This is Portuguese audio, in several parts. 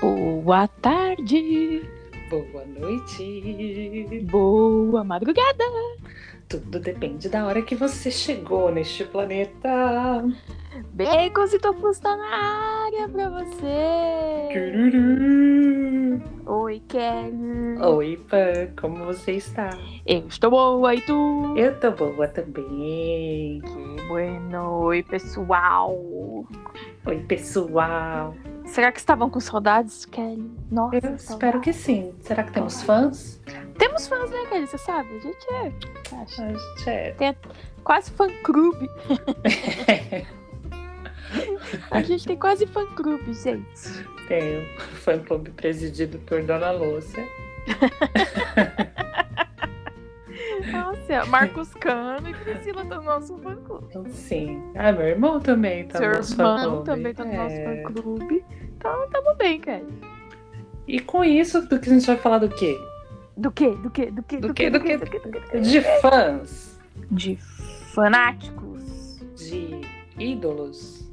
Boa tarde, boa noite. boa madrugada. Tudo depende da hora que você chegou neste planeta. Bacons e topos tá na área pra você. Cururu. Oi, Kelly. Oi, Pan, como você está? Eu estou boa e tu? Eu tô boa também. Que bueno. Oi, pessoal. Oi, pessoal. Será que estavam com saudades, Kelly? Nossa, Eu saudades. espero que sim. Será que temos fãs? Temos fãs, né, Kelly? Você sabe? A gente é. Acho. A gente é. Quase fã-clube. A gente tem quase fã-clube, gente. Tem um fã-clube presidido por Dona Lúcia. Cássia, Marcos Cano e Priscila tá do nosso fã clube. Então, sim. Ah, meu irmão também tá Seu no nosso fã clube. também tá no é... nosso fã clube. Então tamo bem, Kelly. E com isso, do que a gente vai falar do quê? Do quê? Do quê? Do quê? Do, do quê? Do quê? Do quê? De fãs. De fanáticos. De ídolos.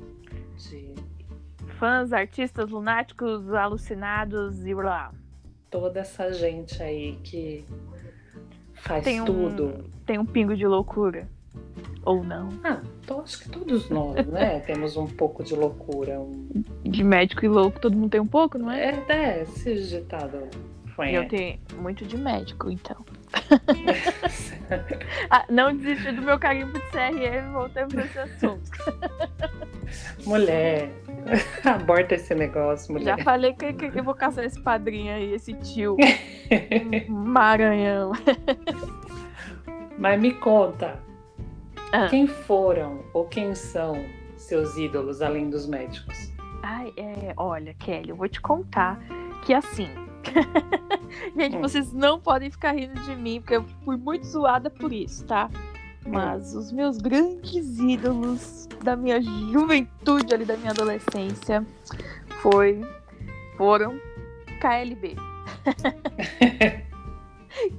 De fãs, artistas lunáticos, alucinados e blá. Toda essa gente aí que faz Tem um- tudo. Tem um pingo de loucura. Ou não. Ah, então acho que todos nós, né? Temos um pouco de loucura. Um... De médico e louco, todo mundo tem um pouco, não é? É, é, esse ditado foi. Eu tenho muito de médico, então. Ah, não desisti do meu carimbo de CRM, voltamos pra esse assunto. Mulher, aborta esse negócio, Já mulher. falei que, que eu vou caçar esse padrinho aí, esse tio. Maranhão. Mas me conta, Ah. quem foram ou quem são seus ídolos além dos médicos? Ai, é, olha, Kelly, eu vou te contar que assim. Gente, Hum. vocês não podem ficar rindo de mim, porque eu fui muito zoada por isso, tá? Mas os meus grandes ídolos da minha juventude ali, da minha adolescência, foi, foram KLB.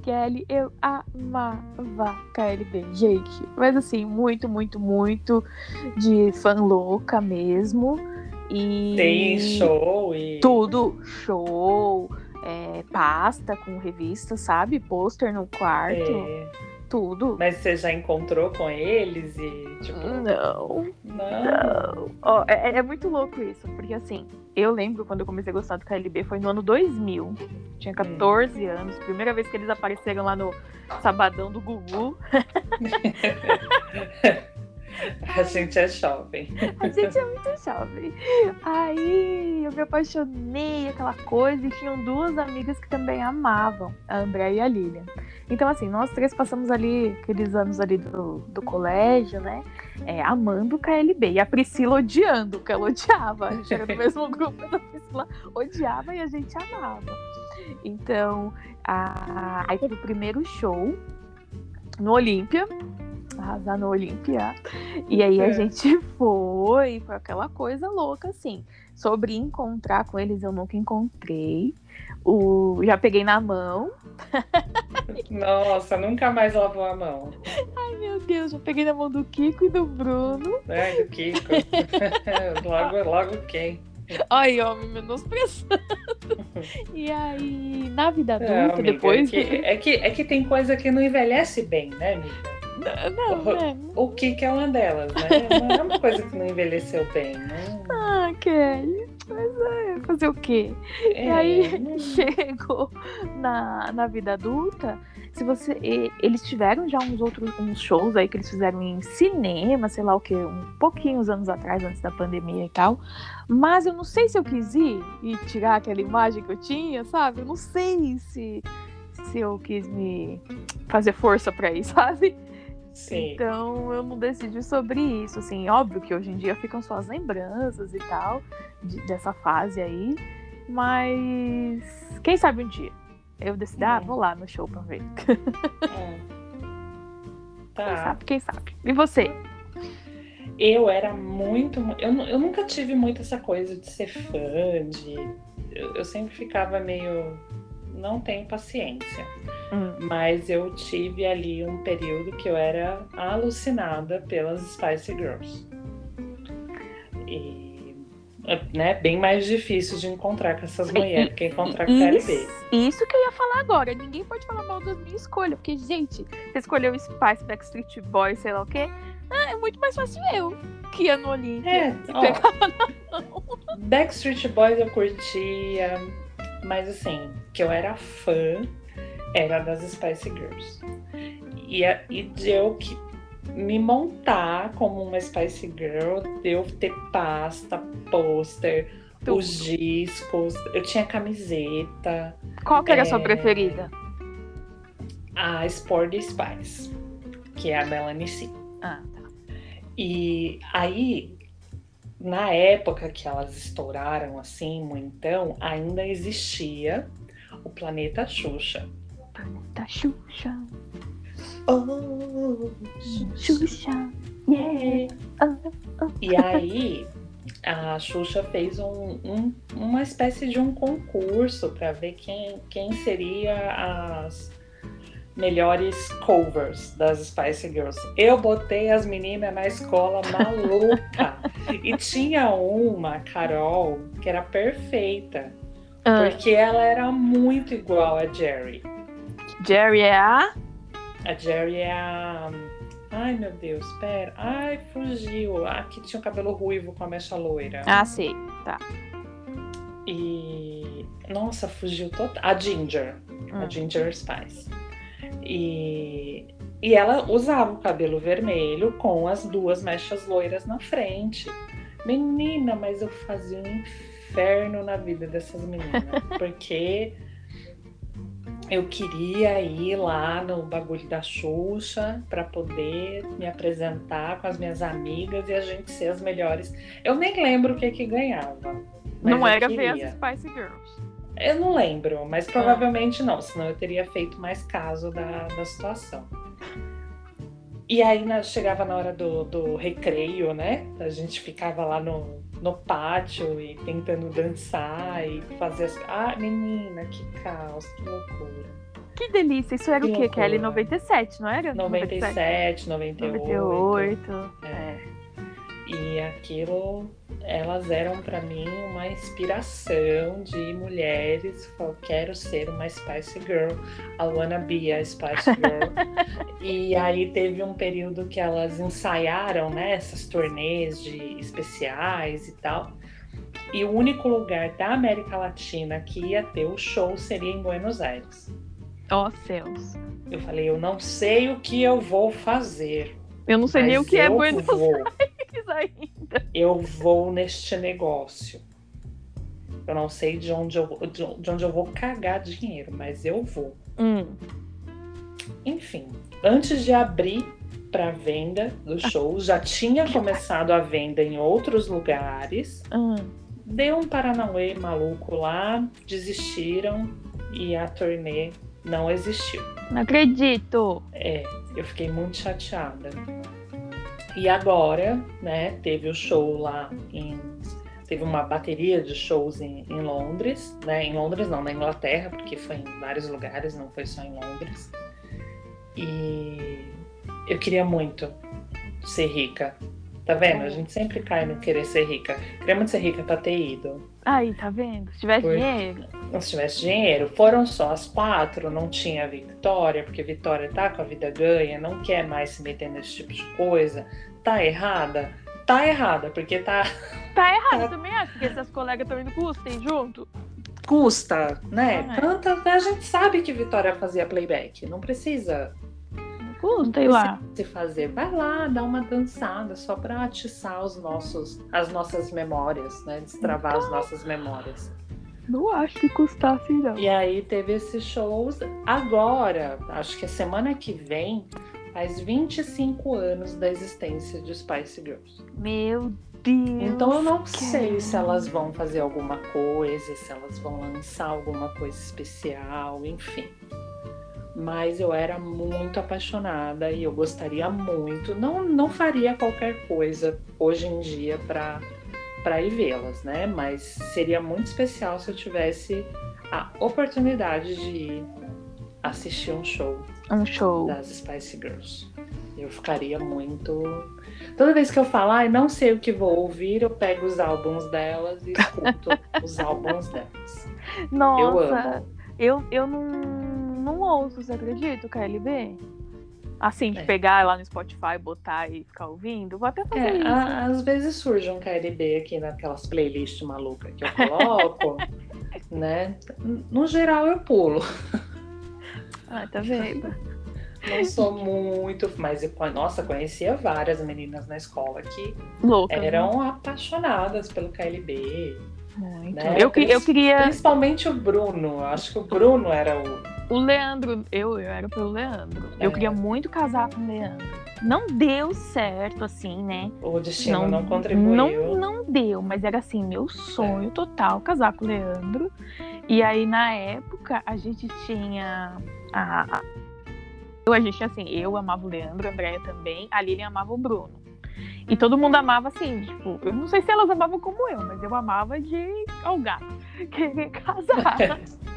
Kelly, eu amava KLB, gente. Mas assim, muito, muito, muito de fã louca mesmo. E Tem show e. tudo, show, é, pasta com revista, sabe? Pôster no quarto, É, tudo. Mas você já encontrou com eles e, tipo. Não, Não. não. Ó, é, é muito louco isso, porque assim, eu lembro quando eu comecei a gostar do KLB foi no ano 2000. Tinha 14 anos, primeira vez que eles apareceram lá no Sabadão do Gugu. A gente é jovem. A gente é muito jovem. Aí eu me apaixonei, aquela coisa, e tinham duas amigas que também amavam, a André e a Lilian. Então, assim, nós três passamos ali, aqueles anos ali do, do colégio, né? é, amando o KLB. E a Priscila odiando, porque ela odiava. A gente era do mesmo grupo, a Priscila odiava e a gente amava. Então, a... aí teve o primeiro show no Olímpia. Arrasar no Olímpia. E aí a É. gente foi, foi aquela coisa louca, assim. Sobre encontrar com eles, eu nunca encontrei. O... Já peguei na mão. Nossa, nunca mais lavou a mão. Ai, meu Deus, já peguei na mão do Kiko e do Bruno. Né, do Kiko. logo, logo quem? Ai, ó, me menosprezando. E aí, na vida adulta, Não, amiga, depois. É que, é, que, é que tem coisa que não envelhece bem, né, amiga? Não, né? O Kiko é uma delas, né? Não é uma coisa que não envelheceu bem, né? Ah, Kelly. Mas é, fazer o quê? É, E aí não- chegou na, na vida adulta. Se você. e- Eles tiveram já uns outros uns shows aí que eles fizeram em cinema, sei lá o que, um pouquinhos anos atrás, antes da pandemia e tal. Mas eu não sei se eu quis ir e tirar aquela imagem que eu tinha, sabe? Eu não sei se, se eu quis me fazer força pra ir, sabe? Sim. Então eu não decidi sobre isso. Assim, óbvio que hoje em dia ficam só as lembranças e tal de- dessa fase aí. Mas quem sabe um dia eu decido, ah, Uhum. vou lá no show pra ver. É. Quem Tá. sabe, quem sabe. E você? Eu era muito. Eu, eu nunca tive muito essa coisa de ser fã, de. Eu, eu sempre ficava meio. Não tenho paciência. Hum. Mas eu tive ali um período que eu era alucinada pelas Spice Girls. E né, bem mais difícil de encontrar com essas mulheres que encontrar com a Isso, KLB. isso que eu ia falar agora. Ninguém pode falar mal da minha escolha. Porque, gente, você escolheu o Spice, Backstreet Boys, sei lá o quê. Ah, é muito mais fácil eu que ia no Olímpia. É, ó, Backstreet Boys eu curtia, mas assim, que eu era fã era das Spice Girls. E, a- e de eu que me montar como uma Spice Girl, de eu ter pasta, pôster, os discos, eu tinha camiseta, Qual que era a sua É. preferida? a Sporty Spice, que é a Melanie C. Ah, tá. E aí, na época que elas estouraram assim, então, ainda existia o planeta Xuxa. Tá Xuxa, Oh, Xuxa, yeah. Ah, E aí, a Xuxa fez um- um- uma espécie de um concurso para ver quem, quem seria as melhores covers das Spice Girls. Eu botei as meninas na escola maluca. e tinha uma, a Carol, que era perfeita. Ah, Porque ela era muito igual a Jerry. Jerry é a. A Jerry é a. Ai meu Deus, pera. Ai, fugiu. A que tinha o cabelo ruivo com a mecha loira. Ah, sei. E. Nossa, fugiu total. A Ginger. A Hum. Ginger Spice. E. E ela usava o cabelo vermelho com as duas mechas loiras na frente. Menina, mas eu fazia um inferno na vida dessas meninas. porque eu queria ir lá no bagulho da Xuxa para poder me apresentar com as minhas amigas e a gente ser as melhores. Eu nem lembro o que que ganhava. Não era ver as Spice Girls. Eu não lembro, mas Ah. provavelmente não, senão eu teria feito mais caso da, da situação. E aí na- chegava na hora do, do recreio, né? A gente ficava lá no, no pátio e tentando dançar e fazer as. Ah, menina, que caos, que loucura. Que delícia. Isso era Que o quê? loucura. Kelly 97, não era? 97, 98. 98. É. E aquilo, elas eram pra mim uma inspiração de mulheres. Eu quero ser uma Spice Girl. I wanna be a Spice Girl. e aí teve um período que elas ensaiaram, né, essas turnês de especiais e tal. E o único lugar da América Latina que ia ter o show seria em Buenos Aires. Ó céus. Eu falei, eu não sei o que eu vou fazer. Eu não sei nem o que é Buenos vou. Aires ainda. eu vou neste negócio. Eu não sei de onde eu, de onde eu vou cagar dinheiro, mas eu vou. Hum. Enfim, antes de abrir para venda do show, já tinha começado a venda em outros lugares. Hum. Deu um Paranauê maluco lá, desistiram e a turnê não existiu. Não acredito. É, eu fiquei muito chateada. E agora, né, teve o show lá em. Teve uma bateria de shows em, em Londres, né? Em Londres não, na Inglaterra, porque foi em vários lugares, não foi só em Londres. E eu queria muito ser rica. Tá vendo? A gente sempre cai no querer ser rica. Queria muito ser rica pra ter ido. Aí, tá vendo? Se tivesse Foi. dinheiro. Se tivesse dinheiro, foram só as quatro, não tinha a Vitória, porque Vitória tá com a vida ganha, não quer mais se meter nesse tipo de coisa. Tá errada? Tá errada, porque tá. Tá errado, eu também acho, porque seus colegas estão indo você junto. Custa, né? Ah, é. Tanta, a gente sabe que Vitória fazia playback, não precisa custa, ir lá. se fazer. Vai lá, dá uma dançada só pra atiçar os nossos, as nossas memórias, né? Destravar as nossas memórias. Não acho que custasse, não. E aí teve esses shows. Agora, acho que a semana que vem, faz 25 anos da existência de Spice Girls. Meu Deus. Então eu não que- sei se elas vão fazer alguma coisa, se elas vão lançar alguma coisa especial, enfim. Mas eu era muito apaixonada e eu gostaria muito. Não, não faria qualquer coisa hoje em dia para para ir vê-las, né? Mas seria muito especial se eu tivesse a oportunidade de ir assistir um show Um show. das Spice Girls. Eu ficaria muito. Toda vez que eu falar, e não sei o que vou ouvir, eu pego os álbuns delas e escuto os álbuns delas. Eu Nossa, amo. eu, eu não, não ouço, você acredita, o KLB? Assim, de É. pegar lá no Spotify, botar e ficar ouvindo. Vou até fazer É, isso. a- às vezes surge um KLB aqui naquelas playlists malucas que eu coloco, né? No geral eu pulo. Ah, tá vendo? Não sou muito, mas eu, nossa, conhecia várias meninas na escola que Louca. né? eram apaixonadas pelo KLB. Muito. né? Eu, eu queria. Principalmente o Bruno. Acho que o Bruno era o. O Leandro, eu, eu era pelo Leandro. É. Eu queria muito casar com o Leandro. Não deu certo, assim, né? O destino não, contribuiu. Não, não deu, mas era assim, meu sonho total casar com o Leandro. E aí, na época, a gente tinha. A, eu, a gente assim, eu amava o Leandro, a Andréia também, a Lilian amava o Bruno. E todo mundo amava assim, tipo, eu não sei se elas amavam como eu, mas eu amava de algar, querer casar.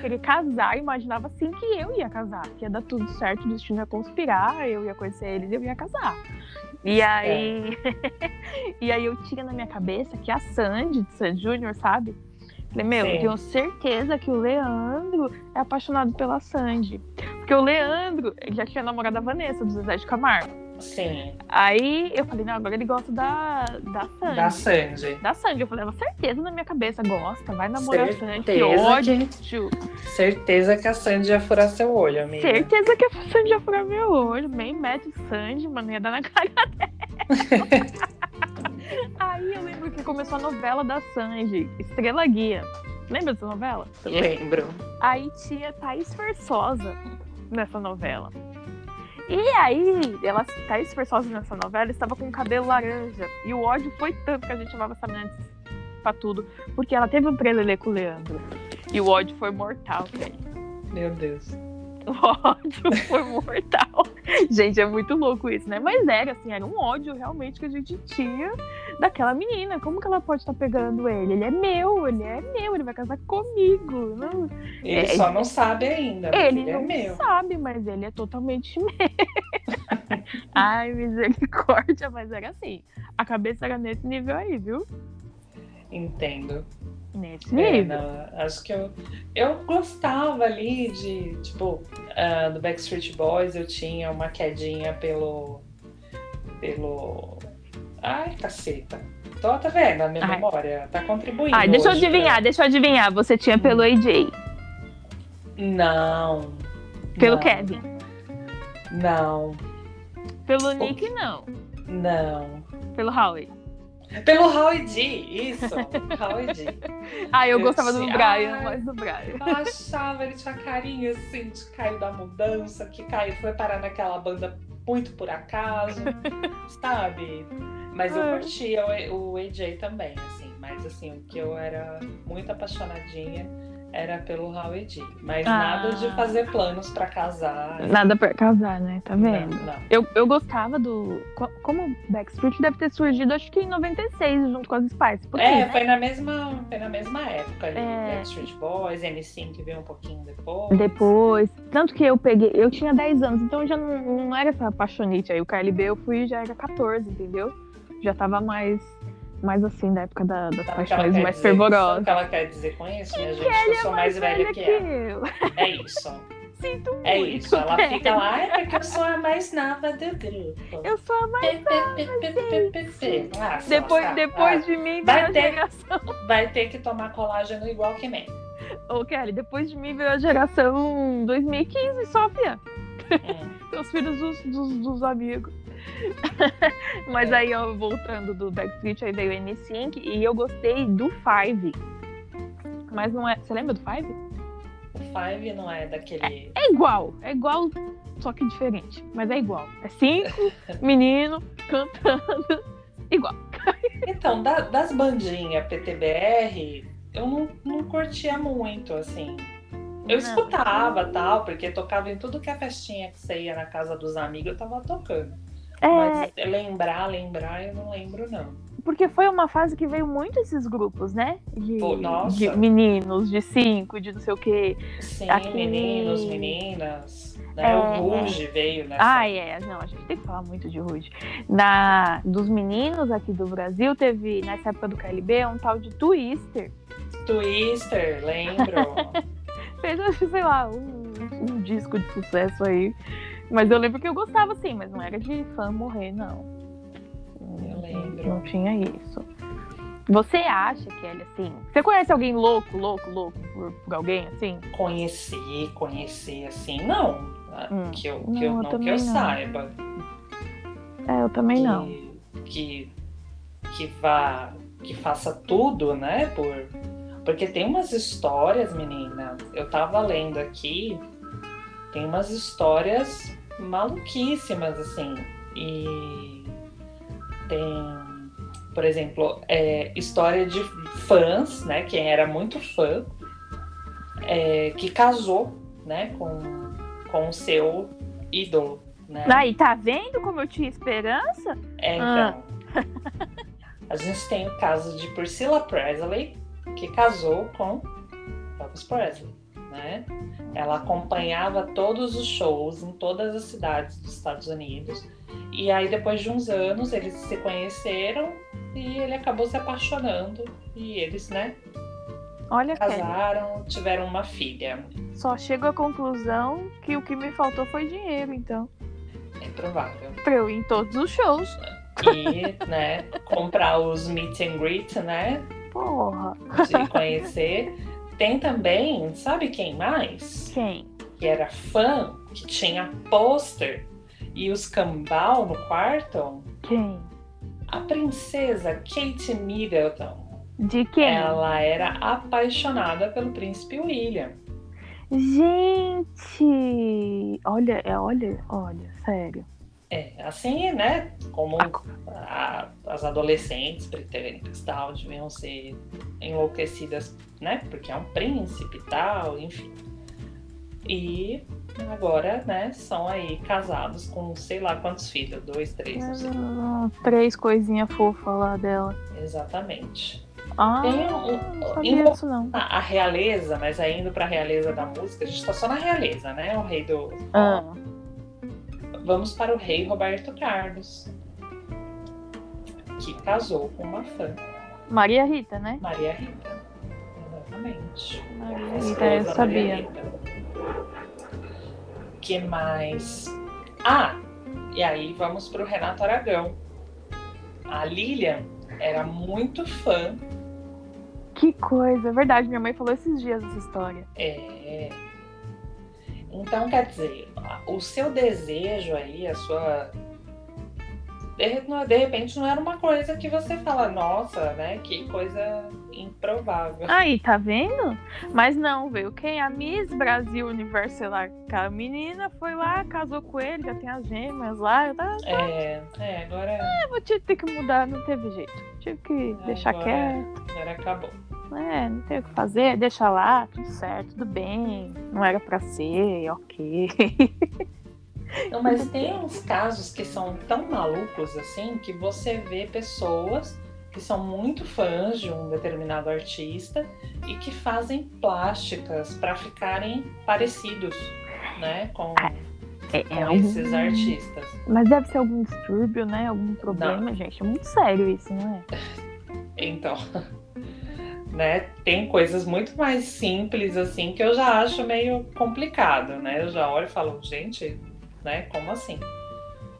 querer casar, imaginava assim que eu ia casar, que ia dar tudo certo, o destino ia conspirar, eu ia conhecer eles e eu ia casar. E aí. e aí eu tinha na minha cabeça que a Sandy, de Sandy Júnior, sabe? Falei, meu, Sim. eu tenho certeza que o Leandro é apaixonado pela Sandy. Porque o Leandro já tinha namorado a Vanessa, do Zezé de Camargo. Sim, Aí eu falei, não, agora ele gosta da, da Sandy. da Sandy. Da Sandy. Eu falei, ela certeza na minha cabeça gosta, vai namorar a Sandy. Que Certeza ódio. Certeza que a Sandy ia furar seu olho, amiga. Certeza que a Sandy ia furar meu olho. Bem mete Sandy, mano, ia dar na cara dela. Aí eu lembro que começou a novela da Sandy, Estrela Guia. Lembra dessa novela? Lembro. Aí tinha Thaís Versosa nessa novela. E aí, ela, Thaís Versosa nessa novela estava com o cabelo laranja. E o ódio foi tanto que a gente chamava essa menina pra tudo. Porque ela teve um prelelê com o Leandro. E o ódio foi mortal, velho. Meu Deus. O ódio foi mortal. Gente, é muito louco isso, né? Mas era assim, era um ódio realmente que a gente tinha daquela menina. Como que ela pode estar pegando ele? Ele é meu, ele é meu, ele vai casar comigo. Não, Ele É, só não sabe ainda, ele ele, não é meu. sabe, mas ele é totalmente meu. Ai, misericórdia, mas era assim. A cabeça era nesse nível aí, viu? Entendo. Nesse É, nível. não, acho que eu, eu gostava ali de, tipo, ah, do Backstreet Boys, eu tinha uma quedinha pelo. pelo. Ai, caceta. Tô, tá vendo? A minha Ai. memória tá contribuindo. Ai, deixa eu pra- adivinhar, deixa eu adivinhar. Você tinha pelo AJ, Não. pelo não, Kevin. Não, Pelo Nick, não. não. Pelo Howie. Pelo Howie D, isso. Howie D. Ah, eu, Eu gostava do Brian, Ai. mais do Brian. Eu achava, ele tinha carinho assim de Caio da Mudança, que caiu, foi parar naquela banda muito por acaso, sabe? Mas eu É. curtia o, o AJ também, assim, mas assim, o que eu era muito apaixonadinha era pelo Howie D. Mas Ah. nada de fazer planos pra casar. Nada pra casar, né? Tá Não, vendo? não. Eu, eu gostava do. co- Como o Backstreet deve ter surgido, acho que em 96, junto com as Spice. É, né? foi na mesma, foi na mesma época ali, É. Backstreet Boys, N5 que veio um pouquinho depois. Depois. Tanto que eu peguei. Eu tinha 10 anos, então eu já não, não era essa apaixonite. Aí o KLB eu fui já era 14, entendeu? Já tava mais. Mais assim, da época da- das Sabe paixões mais dizer- Sabe fervorosas. o que ela quer dizer com isso, minha gente? Que eu sou mais velha que ela. É isso. Sinto É muito. isso. Ela Kelly. fica lá, é porque eu sou a mais nova do grupo. Eu sou a mais. Se Depois, lascar. depois Ah, de mim vai ter- geração. Vai ter que tomar colágeno igual que nem. Ô, Kelly, depois de mim veio a geração 2015, só, fia. Hum. Os filhos dos, dos, dos amigos. Mas É. aí, ó, voltando do Backstreet, aí veio o N5 e eu gostei do Five. Mas não é. Você lembra do Five? O Five não é daquele. É igual. É igual, só que diferente. Mas é igual. É cinco menino cantando. Igual. Então, da- das bandinhas PTBR, eu não, não curtia muito, assim. Eu escutava tal, porque tocava em tudo que é festinha que você ia na casa dos amigos, eu tava tocando. É, Mas lembrar, lembrar, eu não lembro, não. porque foi uma fase que veio muito esses grupos, né? De, Pô, nossa. de meninos, de cinco, de não sei o quê. Sim, Aqui- meninos, meninas. Né? É, o Ruge veio nessa. Ah, é. Não, a gente tem que falar muito de Rude. Na, dos meninos aqui do Brasil, teve, nessa época do KLB, um tal de Twister. Twister, lembro. Fez, sei lá, um, um disco de sucesso aí. Mas eu lembro que eu gostava, sim, mas não era de fã morrer, não. Eu lembro. Não tinha isso. Você acha, Kelly, assim... Você conhece alguém louco, louco, louco por, por alguém, assim? conhecer, conhecer assim, não. Hum. Que eu, Não, que eu, eu não que também eu não. saiba. É, eu também que, não. Que, que vá, que faça tudo, né? Por, porque tem umas histórias, menina. Eu tava lendo aqui, tem umas histórias maluquíssimas, assim. E tem, por exemplo, é, história de fãs, né? Quem era muito fã, é, que casou, né? Com, com o seu ídolo, né? Aí, tá vendo como eu tinha esperança? É, Ah. então. A gente tem o caso de Priscilla Presley, que casou com Elvis Presley, né? Ela acompanhava todos os shows em todas as cidades dos Estados Unidos. E aí, depois de uns anos, eles se conheceram e ele acabou se apaixonando. E eles, né, Olha, Kelly, casaram, tiveram uma filha. só chego à conclusão que o que me faltou foi dinheiro, então. É provável. Pra eu ir em todos os shows. E, né, comprar os meet and greet, né? Porra. de conhecer. Tem também, sabe quem mais? Quem? Que era fã, que tinha pôster e os cambal no quarto? Quem? A princesa Kate Middleton. De quem? Ela era apaixonada pelo príncipe William. Gente! Olha, é, olha, olha, sério. É, assim, né? Como a- as adolescentes britânicas tal deviam ser enlouquecidas, né? Porque é um príncipe e tal, enfim. E agora, né, são aí casados com sei lá quantos filhos, dois, três, não sei. Ah, Três coisinhas fofas lá dela. Exatamente. Ah, Tem um- não sabia disso não. A, a realeza, mas aí indo pra realeza da música, a gente tá só na realeza, né? O rei do. Ah, Vamos para o rei Roberto Carlos, que casou com uma fã, Maria Rita, né? Maria Rita. Exatamente. Maria Rita, eu Maria sabia. Rita. que mais? Ah, e aí vamos para o Renato Aragão. A Lilian era muito fã. Que coisa, é verdade. Minha mãe falou esses dias essa história. É. Então, quer dizer, o seu desejo aí, a sua. De, não- de repente não era uma coisa que você fala, nossa, né? Que coisa improvável. Aí, tá vendo? Mas não, veio quem? A Miss Brasil Universo, sei lá. A menina foi lá, casou com ele, já tem as gêmeas lá. Eu tava, É, é, agora, "Ah, vou ter que mudar, não teve jeito. Tive que deixar Agora- quieto. agora acabou. É, não tem o que fazer, deixa lá, tudo certo, tudo bem. Não era pra ser, ok. Não, mas tem uns casos que são tão malucos assim que você vê pessoas que são muito fãs de um determinado artista e que fazem plásticas para ficarem parecidos, né, com, É, com é algum- esses artistas. Mas deve ser algum distúrbio, né? Algum problema, gente. É muito sério isso, não é? Então, né, tem coisas muito mais simples assim que eu já acho meio complicado, né? Eu já olho e falo, gente, né, como assim?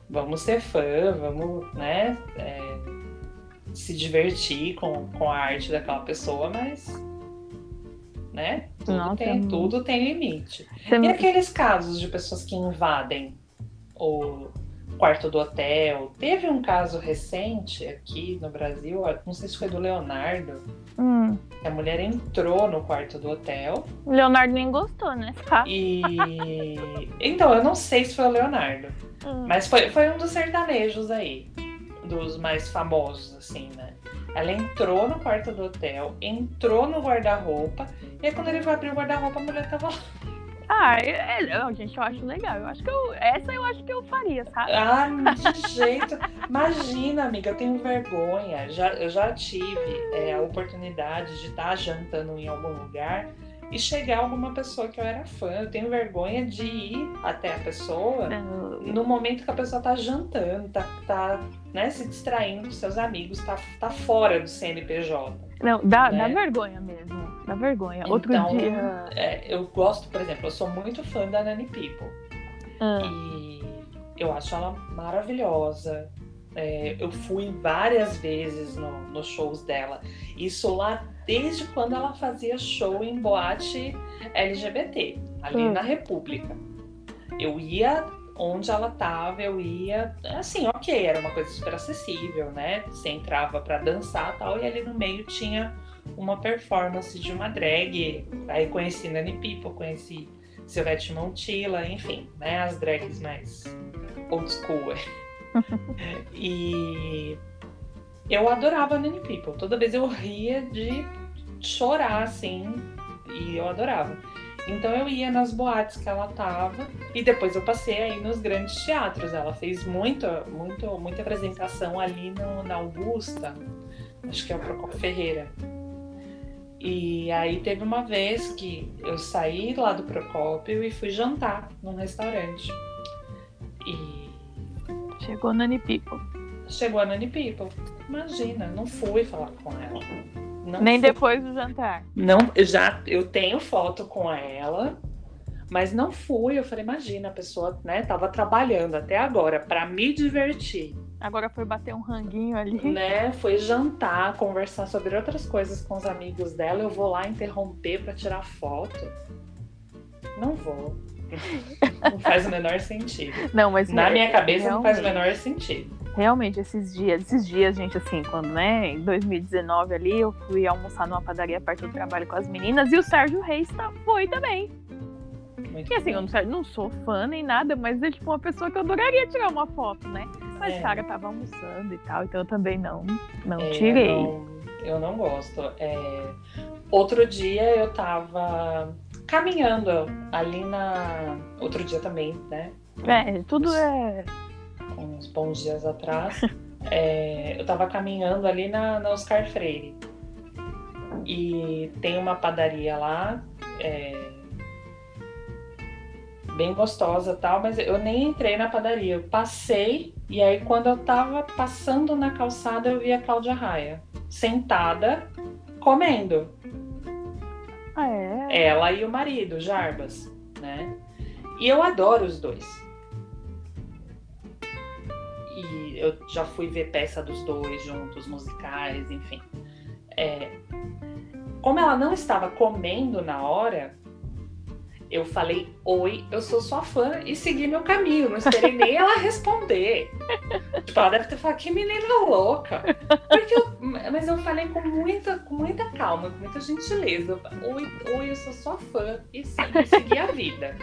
Vamos ser fã, vamos, né, é, se divertir com, com a arte daquela pessoa, mas, né, tudo, Nossa, tem, tudo tem limite. Você E aqueles casos de pessoas que invadem o quarto do hotel? Teve um caso recente aqui no Brasil, não sei se foi do Leonardo, Hum, a mulher entrou no quarto do hotel o Leonardo nem gostou, né? Tá. e. Então, eu não sei se foi o Leonardo, Hum. mas foi, foi um dos sertanejos aí, dos mais famosos, assim, né? Ela entrou no quarto do hotel, entrou no guarda-roupa, e aí quando ele foi abrir o guarda-roupa, a mulher tava lá. Ah, é, é, gente, eu acho legal. Eu acho que eu, essa eu acho que eu faria, sabe? Ah, de jeito. Imagina, amiga, eu tenho vergonha. Já, eu já tive é, a oportunidade de estar jantando em algum lugar e chegar alguma pessoa que eu era fã. Eu tenho vergonha de ir até a pessoa Não. no momento que a pessoa tá jantando, tá, tá né, se distraindo com seus amigos, tá, tá fora do CNPJ. Não, dá, né? dá vergonha mesmo. Dá vergonha. Então, Outro dia. É, eu gosto, por exemplo, eu sou muito fã da Nani People. Ah. E eu acho ela maravilhosa. É, eu fui várias vezes no, nos shows dela. Isso lá desde quando ela fazia show em boate LGBT, ali hum. na República. Eu ia onde ela tava, eu ia, assim, ok, era uma coisa super acessível, né? Você entrava para dançar tal, e ali no meio tinha uma performance de uma drag. Aí conheci Nani People, conheci Silvete Montilla, enfim, né? As drags mais old school. e eu adorava Nani People. Toda vez eu ria de chorar, assim, e eu adorava. Então eu ia nas boates que ela tava e depois eu passei aí nos grandes teatros. Ela fez muita, muito, muita apresentação ali no, na Augusta, acho que é o Procopio Ferreira. E aí teve uma vez que eu saí lá do Procópio e fui jantar num restaurante. E. Chegou a Nani People. Chegou a Nani People. Imagina, não fui falar com ela. Não Nem fui. depois do jantar. Não, eu já eu tenho foto com ela, mas não fui. Eu falei, imagina, a pessoa, né, tava trabalhando até agora para me divertir. Agora foi bater um ranguinho ali. Né? Foi jantar, conversar sobre outras coisas com os amigos dela. Eu vou lá interromper para tirar foto. Não vou. Não faz o menor sentido. Não, mas na minha cabeça realmente, não faz o menor sentido. Realmente, esses dias, esses dias, gente, assim, quando, né, em 2019 ali, eu fui almoçar numa padaria perto do trabalho com as meninas e o Sérgio Reis tá, foi também. Muito e assim, eu não, não, sou fã nem nada, mas é tipo uma pessoa que eu adoraria tirar uma foto, né? Mas é. o cara tava almoçando e tal, então eu também não, não é, tirei. Eu não, eu não gosto. É... Outro dia eu tava caminhando ali na. Outro dia também, né? É, tudo é. Uns bons dias atrás. é, eu tava caminhando ali na, na Oscar Freire. E tem uma padaria lá. É, bem gostosa tal, mas eu nem entrei na padaria. Eu passei e aí quando eu tava passando na calçada eu vi a Cláudia Raia sentada comendo. Ah, é? Ela e o marido, Jarbas, né? E eu adoro os dois. E eu já fui ver peça dos dois juntos, musicais, enfim. É, como ela não estava comendo na hora, eu falei oi, eu sou sua fã e segui meu caminho. Não esperei nem ela responder. tipo, ela deve ter falado, que menina louca. Porque eu, mas eu falei com muita, com muita calma, com muita gentileza. Oi, oi, eu sou sua fã e segui, segui a vida.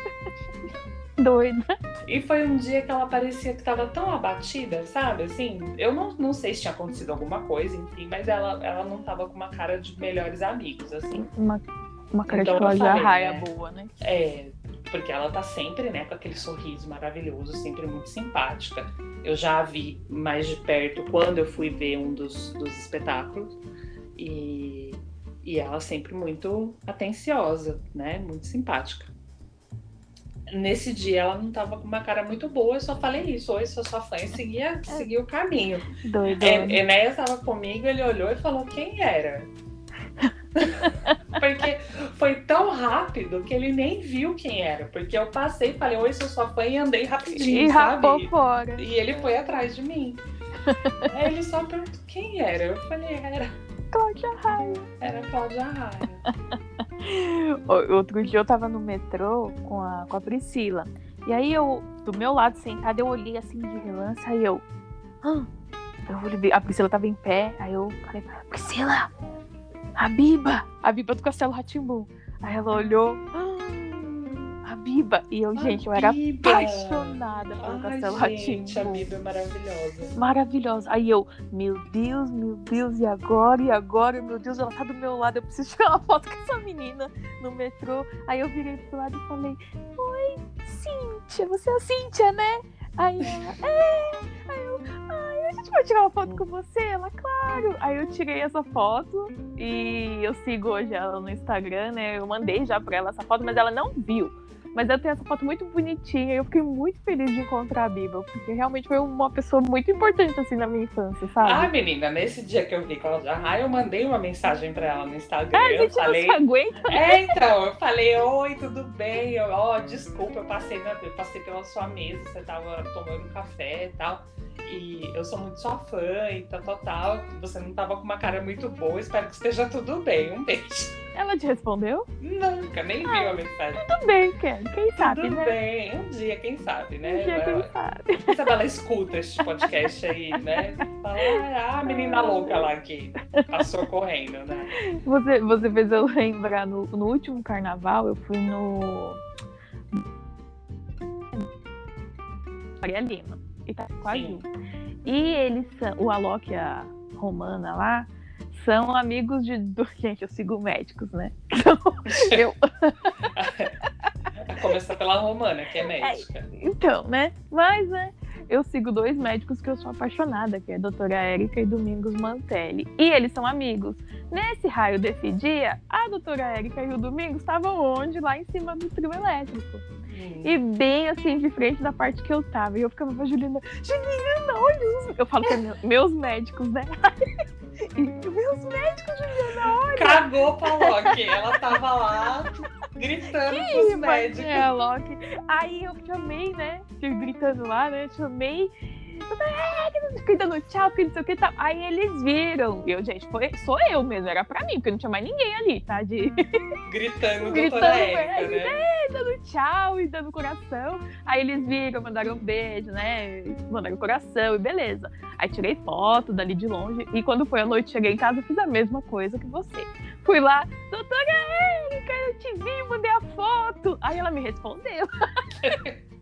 Doida. E foi um dia que ela parecia que estava tão abatida, sabe? Assim, eu não, não sei se tinha acontecido alguma coisa, enfim, mas ela, ela não estava com uma cara de melhores amigos, assim. Uma uma cara então, de Cláudia Raia né? boa, né? É, porque ela tá sempre, né, com aquele sorriso maravilhoso, sempre muito simpática. Eu já a vi mais de perto quando eu fui ver um dos, dos espetáculos e, e ela sempre muito atenciosa, né, muito simpática. Nesse dia ela não tava com uma cara muito boa, eu só falei isso, oi, sou sua fã, e seguia, seguia o caminho. Doido. É, Enéas estava comigo, ele olhou e falou quem era. porque foi tão rápido que ele nem viu quem era. Porque eu passei, falei, oi, sou sua fã e andei rapidinho, e sabe? fora. E ele foi atrás de mim. Aí ele só perguntou quem era. Eu falei, era. Cláudia Raia. Era Cláudia Raia. Outro dia eu tava no metrô com a, com a Priscila. E aí eu, do meu lado sentada, eu olhei assim de relance, aí eu. Ah, eu olhei, a Priscila tava em pé, aí eu falei, Priscila, a Biba! A Biba do Castelo Ratimbu. Aí ela olhou. Ah, a Biba. E eu, A gente, eu era Biba. apaixonada pelo Ai, Castelo gente, a. Biba é maravilhosa. Maravilhosa. Aí eu, meu Deus, meu Deus, e agora? E agora? Meu Deus, ela tá do meu lado, eu preciso tirar uma foto com essa menina no metrô. Aí eu virei pro lado e falei, oi, Cíntia, você é a Cíntia, né? Aí ela, é. Aí eu, ai, a gente vai tirar uma foto com você? Ela, claro. Aí eu tirei essa foto e eu sigo hoje ela no Instagram, né? Eu mandei já pra ela essa foto, mas ela não viu. Mas eu tenho essa foto muito bonitinha e eu fiquei muito feliz de encontrar a Biba, porque realmente foi uma pessoa muito importante assim na minha infância, sabe? Ah, menina, nesse dia que eu vi Cláudia Raia, eu mandei uma mensagem pra ela no Instagram. a eu gente falei. não se aguenta. É, então, eu falei, oi, tudo bem? Eu, Ó, desculpa, eu passei, na, eu passei pela sua mesa, você tava tomando café e tal. E eu sou muito sua fã e tal, tal, tal. Você não tava com uma cara muito boa, espero que esteja tudo bem. Um beijo. Ela te respondeu? Nunca, nem viu a mensagem. Tudo bem, Ken. Quem sabe, tudo né? bem, um dia, quem sabe, né? Um dia, quem sabe. Quem sabe ela escuta este podcast aí, né? Fala, ah, a menina louca lá que passou correndo, né? Você, você fez eu lembrar, no, no último carnaval, eu fui no. Maria Lima, Itaquaju. E eles são, o Alok e a Romana lá, são amigos de. Do, gente, eu sigo médicos, né? Então, eu, Começa pela Romana, que é médica. então, né? Mas, né? Eu sigo dois médicos que eu sou apaixonada, que é a doutora Érica e Domingos Mantelli. E eles são amigos. Nesse raio desse dia, a doutora Érica e o Domingos estavam onde? Lá em cima do trio elétrico. Hum. E bem assim, de frente da parte que eu tava. E eu ficava pra Juliana, Juliana, olha os... Eu falo que é meu- meus médicos, né? E meus médicos, Juliana, olha. Cagou pra Loki. Ela tava lá gritando pros médicos. É, Loki. Aí eu chamei, né? Fiquei gritando lá, né? Chamei. Dando tchau, que não sei o que tal. Aí eles viram. Eu, gente, foi, sou eu mesmo, era pra mim, porque não tinha mais ninguém ali, tá? De Gritando, Gritando, Érica, é, né? dando tchau e dando coração. Aí eles viram, mandaram um beijo, né? Mandaram coração e beleza. Aí tirei foto dali de longe. E quando foi a noite, cheguei em casa, fiz a mesma coisa que você. Fui lá, doutora Érica, eu te vi, mandei a foto. Aí ela me respondeu.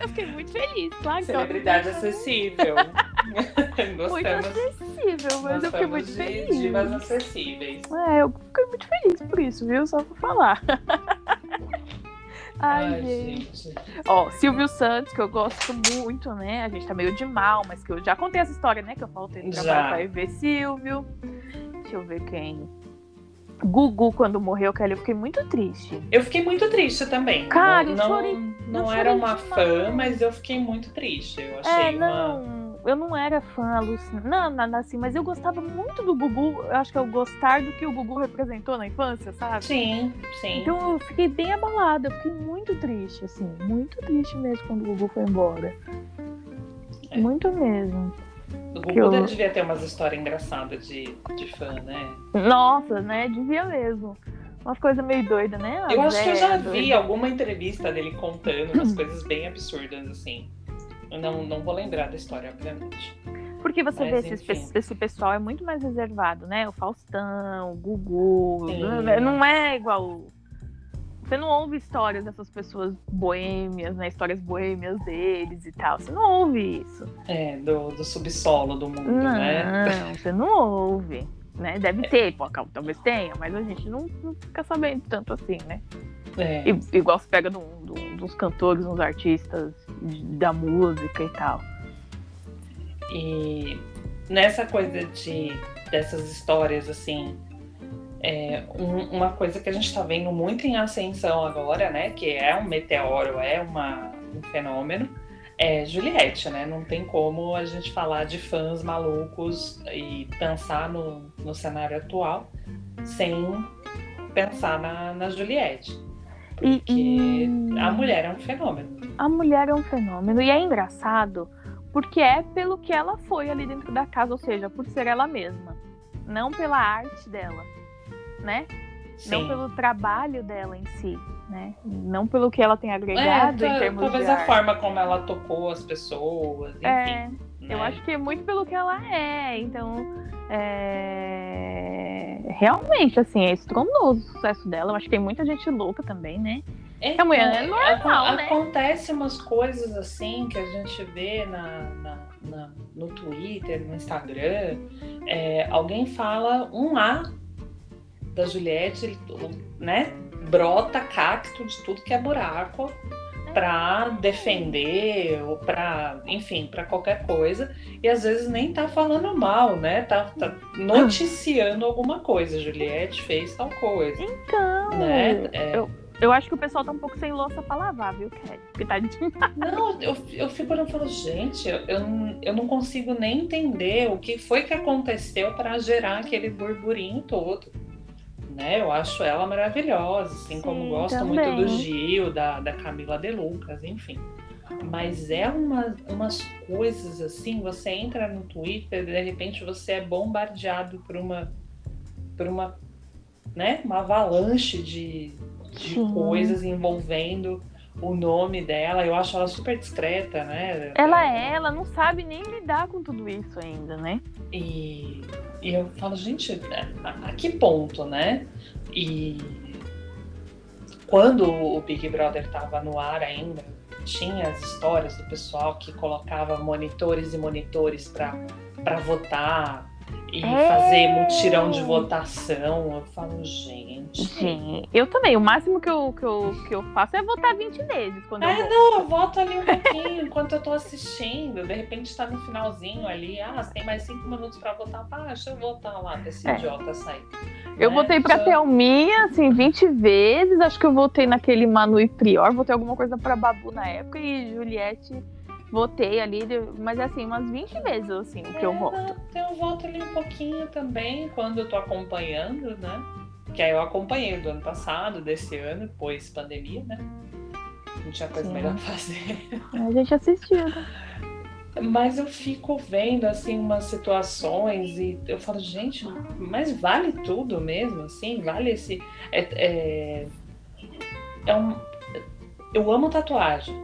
eu fiquei muito feliz, claro Celebridade acessível. Muito Gostamos. acessível, mas eu fiquei muito de feliz. divas acessíveis. É, eu fiquei muito feliz por isso, viu? Só pra falar. Ai, gente. Ó, Silvio Santos, que eu gosto muito, né? A gente tá meio de mal, mas que eu já contei essa história, né? Que eu faltei no Já. trabalho pra ver Silvio. Deixa eu ver quem. Gugu, quando morreu, Kelly, eu fiquei muito triste. Eu fiquei muito triste também. Cara, não, eu não, chorei- não eu era uma demais. fã, mas eu fiquei muito triste. Eu achei É, uma. não, eu não era fã alucinante, não, nada assim, mas eu gostava muito do Gugu. Eu acho que é o gostar do que o Gugu representou na infância, sabe? Sim, sim. Então eu fiquei bem abalada, eu fiquei muito triste, assim, muito triste mesmo quando o Gugu foi embora. É. Muito mesmo. O Gugu eu- devia ter umas histórias engraçadas de, de fã, né? Nossa, né? Devia mesmo. Umas coisas meio doidas, né? Eu acho que eu já Zé, vi alguma entrevista dele contando umas coisas bem absurdas, assim. Eu não, não vou lembrar da história, obviamente. Porque você Mas, vê, esse, esse pessoal é muito mais reservado, né? O Faustão, o Gugu. Sim. Não, não é igual. Você não ouve histórias dessas pessoas boêmias, né? Histórias boêmias deles e tal. Você não ouve isso. É, do, do subsolo do mundo, Não, né? você não ouve. Né? Deve ter, pô, talvez tenha, mas a gente não, não fica sabendo tanto assim, né? É. I- Igual você pega um- dos cantores, uns artistas de- da música e tal. E nessa coisa de dessas histórias assim, é, um- uma coisa que a gente está vendo muito em ascensão agora, né? Que é um meteoro, é uma, um fenômeno, é Juliette, né? Não tem como a gente falar de fãs malucos e pensar no, no cenário atual sem pensar na, na Juliette. E- Porque e- a mulher é um fenômeno. A mulher é um fenômeno e é engraçado porque é pelo que ela foi ali dentro da casa, ou seja, por ser ela mesma, não pela arte dela, né? Não Sim. pelo trabalho dela em si, né? Não pelo que ela tem É, agregado em ta- termos talvez de a arte. forma como ela tocou as pessoas, enfim. É, eu né? acho que é muito pelo que ela é, então é... realmente assim é estrondoso o sucesso dela. Eu acho que tem muita gente louca também, né? É, a mulher é normal, né? Acontece umas coisas assim que a gente vê na, na, na no Twitter, no Instagram. É, alguém fala um A da Juliette, né? Brota cacto de tudo que é buraco para defender ou para, enfim, para qualquer coisa e às vezes nem tá falando mal, né? Tá, tá noticiando alguma coisa. Juliette fez tal coisa. Então, né? É... eu, eu acho que o pessoal tá um pouco sem louça pra lavar, viu, Kelly? Porque tá demais. Não, eu, eu fico olhando e falo, gente, eu, eu, eu não consigo nem entender o que foi que aconteceu para gerar aquele burburinho todo né? Eu acho ela maravilhosa, assim Sim, como gosto também. muito do Gil, da, da Camila De Lucas, enfim. Mas é uma, umas coisas assim, você entra no Twitter, de repente você é bombardeado por uma por uma, né, uma avalanche de, de coisas envolvendo o nome dela. Eu acho ela super discreta, né? Ela é, ela não sabe nem lidar com tudo isso ainda, né? E, e eu falo, gente, a, a que ponto, né? E quando o Big Brother estava no ar ainda, tinha as histórias do pessoal que colocava monitores e monitores para votar, e é... fazer mutirão de votação. Eu falo, gente. Sim, eu também. O máximo que eu, que eu, que eu faço é votar 20 vezes. Quando é, eu não, eu voto ali um pouquinho enquanto eu tô assistindo. De repente tá no finalzinho ali. Ah, você tem mais 5 minutos pra votar. Ah, deixa eu votar lá pra esse é. idiota sair. Eu né? votei pra. Thelminha, assim, 20 vezes. Acho que eu votei naquele Manu e Prior. Votei alguma coisa pra Babu na época. E Juliette votei ali, mas assim, umas 20 vezes assim, o que é, eu voto. Eu voto ali um pouquinho também quando eu tô acompanhando, né? Que aí eu acompanhei do ano passado, desse ano, pois pandemia, né? Não tinha coisa Sim. melhor pra fazer. A gente assistiu, né? Mas eu fico vendo, assim, umas situações e eu falo, gente, mas vale tudo mesmo, assim? Vale esse... É, é, é um... Eu amo tatuagem,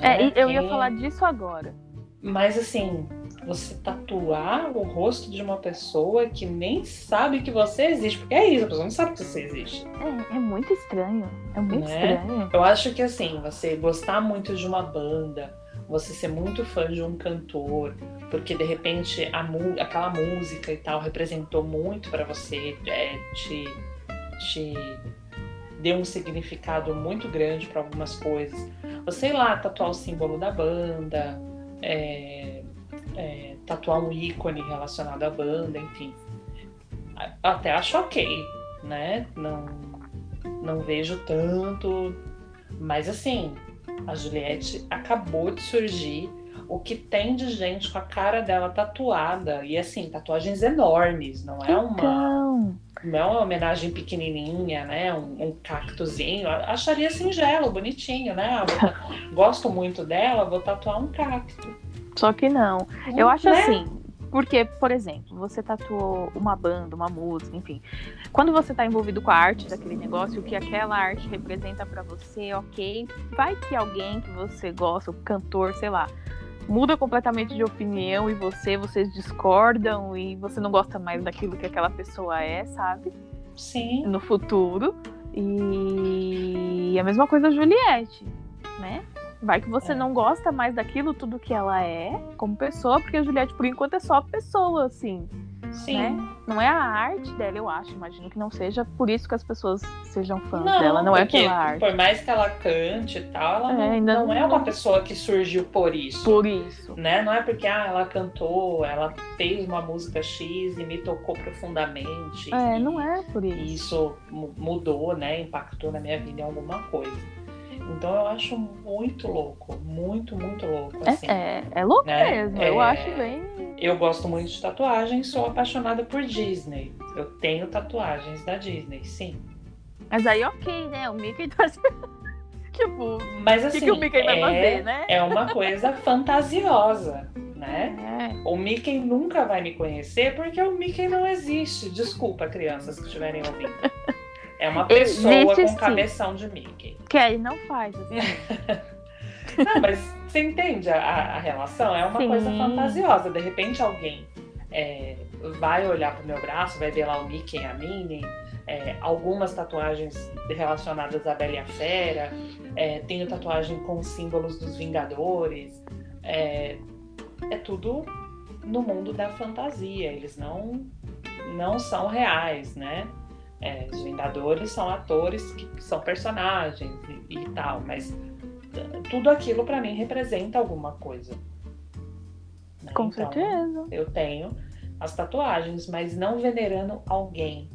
é, né? eu ia falar disso agora. Mas assim, você tatuar o rosto de uma pessoa que nem sabe que você existe. Porque é isso, a pessoa não sabe que você existe. É, é muito estranho. É muito né? estranho. Eu acho que assim, você gostar muito de uma banda, você ser muito fã de um cantor, porque de repente a, aquela música e tal representou muito para você, é, te, te deu um significado muito grande para algumas coisas. Ou sei lá, tatuar o símbolo da banda, é, é, tatuar um ícone relacionado à banda, enfim. Até acho ok, né? Não, não vejo tanto. Mas assim, a Juliette acabou de surgir o que tem de gente com a cara dela tatuada. E assim, tatuagens enormes, não é uma. Então... Não é uma homenagem pequenininha, né? Um, um cactozinho. Acharia singelo, bonitinho, né? Gosto muito dela, vou tatuar um cacto. Só que não. Eu acho né? assim, porque, por exemplo, você tatuou uma banda, uma música, enfim. Quando você está envolvido com a arte daquele negócio, o que aquela arte representa para você, ok. Vai que alguém que você gosta, o cantor, sei lá, muda completamente de opinião e você, vocês discordam e você não gosta mais daquilo que aquela pessoa é, sabe? Sim. No futuro. E a mesma coisa a Juliette, né? Vai que você é. não gosta mais daquilo tudo que ela é como pessoa, porque a Juliette, por enquanto, é só pessoa, assim. Sim. Né? Não é a arte dela, eu acho. Imagino que não seja por isso que as pessoas sejam fãs não, dela. Não é aquela arte. Por mais que ela cante e tal, ela é, não, ainda não, não é uma pessoa que surgiu por isso. Por isso. Né? Não é porque ah, ela cantou, ela fez uma música X e me tocou profundamente. É, não é por isso. E isso mudou, né? Impactou na minha vida em alguma coisa. Então eu acho muito louco, muito, muito louco. É, assim, é, é, louco né? mesmo, eu é, acho bem. Eu gosto muito de tatuagem, sou apaixonada por Disney. Eu tenho tatuagens da Disney, sim. Mas aí ok, né? O Mickey tá. tipo, Mas assim, que, que o Mickey vai é, fazer, né? É uma coisa fantasiosa, né? É. O Mickey nunca vai me conhecer porque o Mickey não existe. Desculpa, crianças que estiverem ouvindo. É uma pessoa Existe, com sim. cabeção de Mickey. Kelly não faz assim. não, mas você entende a, a relação? É uma sim. coisa fantasiosa. De repente alguém é, vai olhar pro meu braço, vai ver lá o Mickey e a Minnie, é, algumas tatuagens relacionadas à Bela e a Fera, é, tenho tatuagem com símbolos dos Vingadores. É, é tudo no mundo da fantasia, eles não, não são reais, né? É, os Vingadores são atores que são personagens e, e tal, mas tudo aquilo para mim representa alguma coisa. Né? Com então, certeza. Eu tenho as tatuagens, mas não venerando alguém.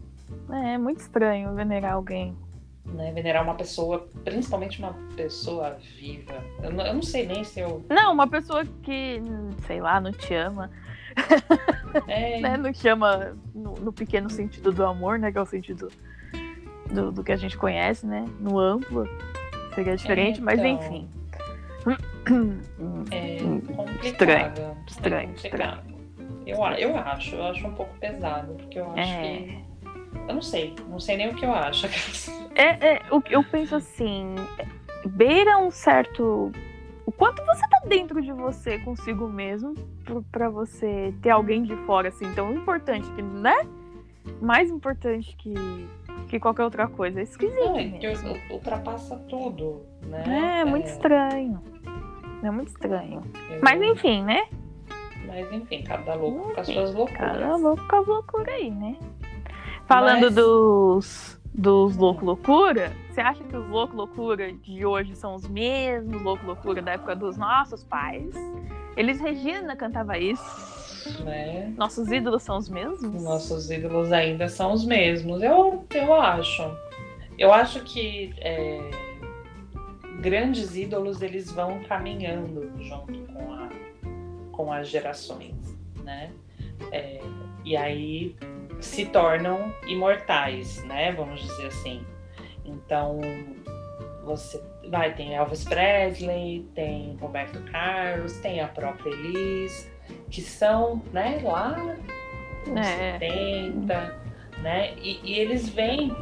É, é muito estranho venerar alguém. Né, venerar uma pessoa, principalmente uma pessoa viva. Eu não, eu não, sei nem se eu. Não, uma pessoa que, sei lá, não te ama. É... né? Não te ama no, no, pequeno sentido do amor, né? Que é o sentido do, do que a gente conhece, né? No amplo. Seria diferente, é, então... mas enfim. É complicado. Estranho, estranho, é estranho. Eu, eu acho, eu acho um pouco pesado, porque eu acho é. que. Eu não sei, não sei nem o que eu acho. É, é o que eu penso assim, beira um certo. Quanto você tá dentro de você consigo mesmo para você ter alguém de fora assim tão importante que, né? Mais importante que, que qualquer outra coisa. É esquisito. É ultrapassa tudo, né? É, muito é... estranho. É muito estranho. Eu... Mas enfim, né? Mas enfim, cada louco com as suas loucuras. Cada louco com as loucuras aí, né? Falando Mas... dos, dos louco loucura, você acha que os louco loucura de hoje são os mesmos louco loucura da época dos nossos pais? Eles Regina cantava isso. Né? Nossos ídolos são os mesmos? Nossos ídolos ainda são os mesmos. Eu, eu acho. Eu acho que é, grandes ídolos eles vão caminhando junto com a com as gerações, né? É, e aí se tornam imortais, né? Vamos dizer assim. Então você vai tem Elvis Presley, tem Roberto Carlos, tem a própria Elis, que são, né? Lá nos é. 70, né? E, e eles vêm,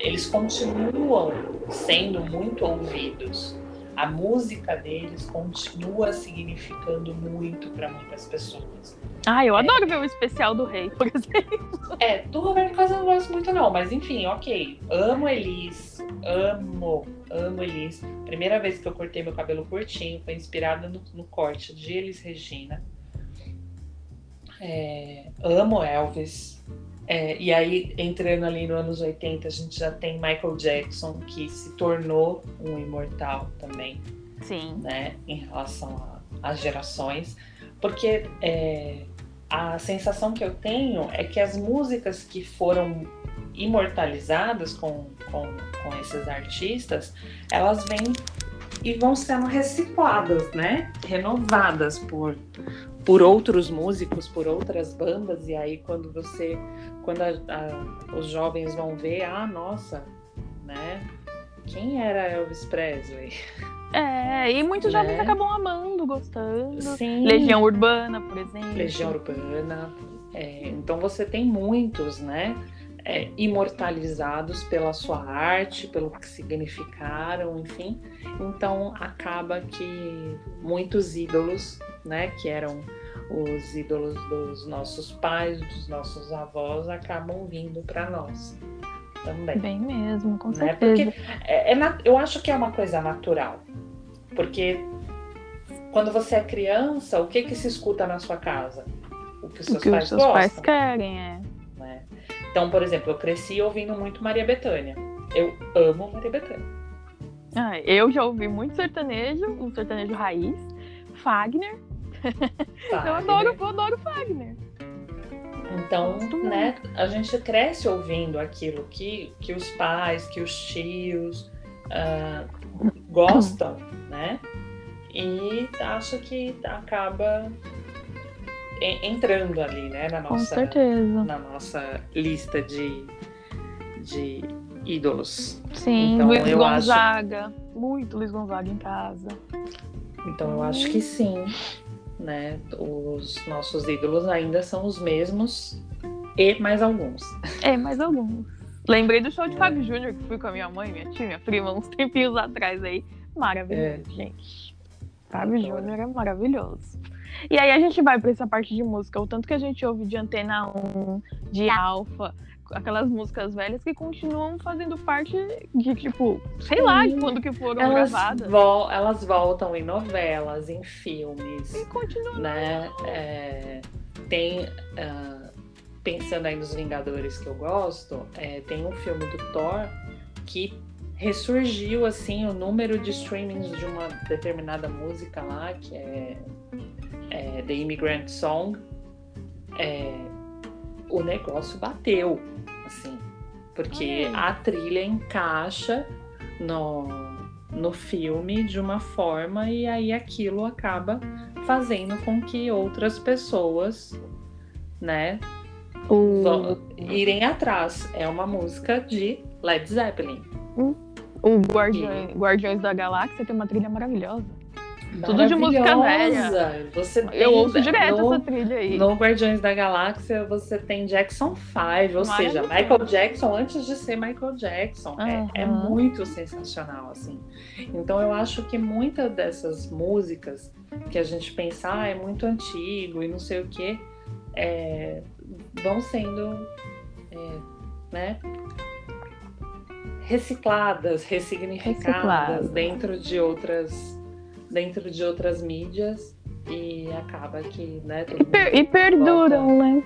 eles continuam sendo muito ouvidos a música deles continua significando muito para muitas pessoas. Ah, eu é. adoro ver o especial do rei, por exemplo. É, do Roberto Carlos eu não gosto muito não, mas enfim, ok. Amo Elis, amo, amo Elis. Primeira vez que eu cortei meu cabelo curtinho foi inspirada no, no corte de Elis Regina. É, amo Elvis, é, e aí, entrando ali nos anos 80, a gente já tem Michael Jackson, que se tornou um imortal também. Sim. Né, em relação às gerações. Porque é, a sensação que eu tenho é que as músicas que foram imortalizadas com, com, com esses artistas, elas vêm e vão sendo recicladas, né? Renovadas por, por outros músicos, por outras bandas, e aí quando você, quando a, a, os jovens vão ver, ah, nossa, né? Quem era Elvis Presley? É, e muitos né? jovens acabam amando, gostando. Sim. Legião Urbana, por exemplo. Legião Urbana. É, então você tem muitos, né? É, imortalizados pela sua arte, pelo que significaram, enfim. Então acaba que muitos ídolos né, que eram os ídolos dos nossos pais, dos nossos avós, acabam vindo para nós também. Bem mesmo, com né? certeza. Porque é, é, eu acho que é uma coisa natural, porque quando você é criança, o que que se escuta na sua casa? O que os seus, o que pais, os seus gostam, pais querem, é. Né? Então, por exemplo, eu cresci ouvindo muito Maria Bethânia. Eu amo Maria Bethânia. Ah, eu já ouvi muito sertanejo, um sertanejo raiz, Fagner, eu adoro, eu adoro Fagner. Então, né, a gente cresce ouvindo aquilo que, que os pais, que os tios uh, gostam, né? E acho que acaba entrando ali, né, na nossa, na nossa lista de, de ídolos. Sim, então, Luiz Gonzaga, acho... muito Luiz Gonzaga em casa. Então eu acho que sim né? Os nossos ídolos ainda são os mesmos e mais alguns. É, mais alguns. Lembrei do show de é. Fábio Júnior que fui com a minha mãe, minha tia, minha prima, uns tempinhos atrás aí. Maravilhoso, é. gente. Fábio Júnior é maravilhoso. E aí a gente vai para essa parte de música, o tanto que a gente ouve de Antena 1, de Alfa, aquelas músicas velhas que continuam fazendo parte de, tipo, sei lá, de quando que foram elas gravadas. Vol elas voltam em novelas, em filmes. E continuam. Né? É, tem. Uh, pensando aí nos Vingadores que eu gosto, é, tem um filme do Thor que ressurgiu assim o número de streamings de uma determinada música lá, que é, é The Immigrant Song. É, o negócio bateu, assim, porque hum. a trilha encaixa no, no filme de uma forma e aí aquilo acaba fazendo com que outras pessoas, né, o... irem atrás. É uma música de Led Zeppelin. O Guardiões, e... Guardiões da Galáxia tem uma trilha maravilhosa. Tudo de música velha. Você eu ouço direto no, essa trilha aí. No Guardiões da Galáxia você tem Jackson 5, ou seja, Michael Jackson antes de ser Michael Jackson. Uhum. É, é, muito sensacional, assim. Então eu acho que muitas dessas músicas que a gente pensa, ah, é muito antigo e não sei o quê, é, vão sendo é, né, recicladas, ressignificadas Reciclado. dentro de outras dentro de outras mídias e acaba que né e, per e, perduram volta, né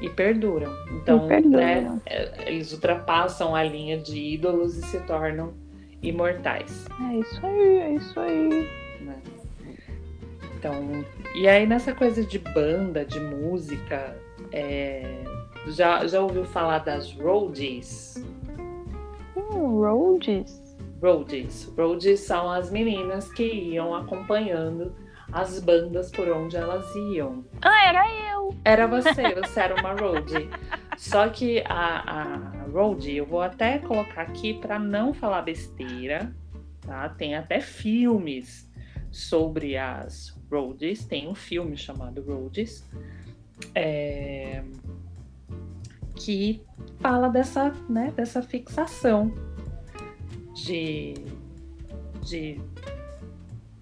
e perduram então e perduram. Né, é, eles ultrapassam a linha de ídolos e se tornam imortais é isso aí é isso aí né? então e aí nessa coisa de banda de música é, já, já ouviu falar das roadies? Hum, roadies? Roadies. Roadies são as meninas que iam acompanhando as bandas por onde elas iam. Ah, era eu! Era você, você era uma roadie. Só que a, a roadie, eu vou até colocar aqui para não falar besteira, tá? Tem até filmes sobre as roadies. Tem um filme chamado Roadies é, que fala dessa, né, dessa fixação de, de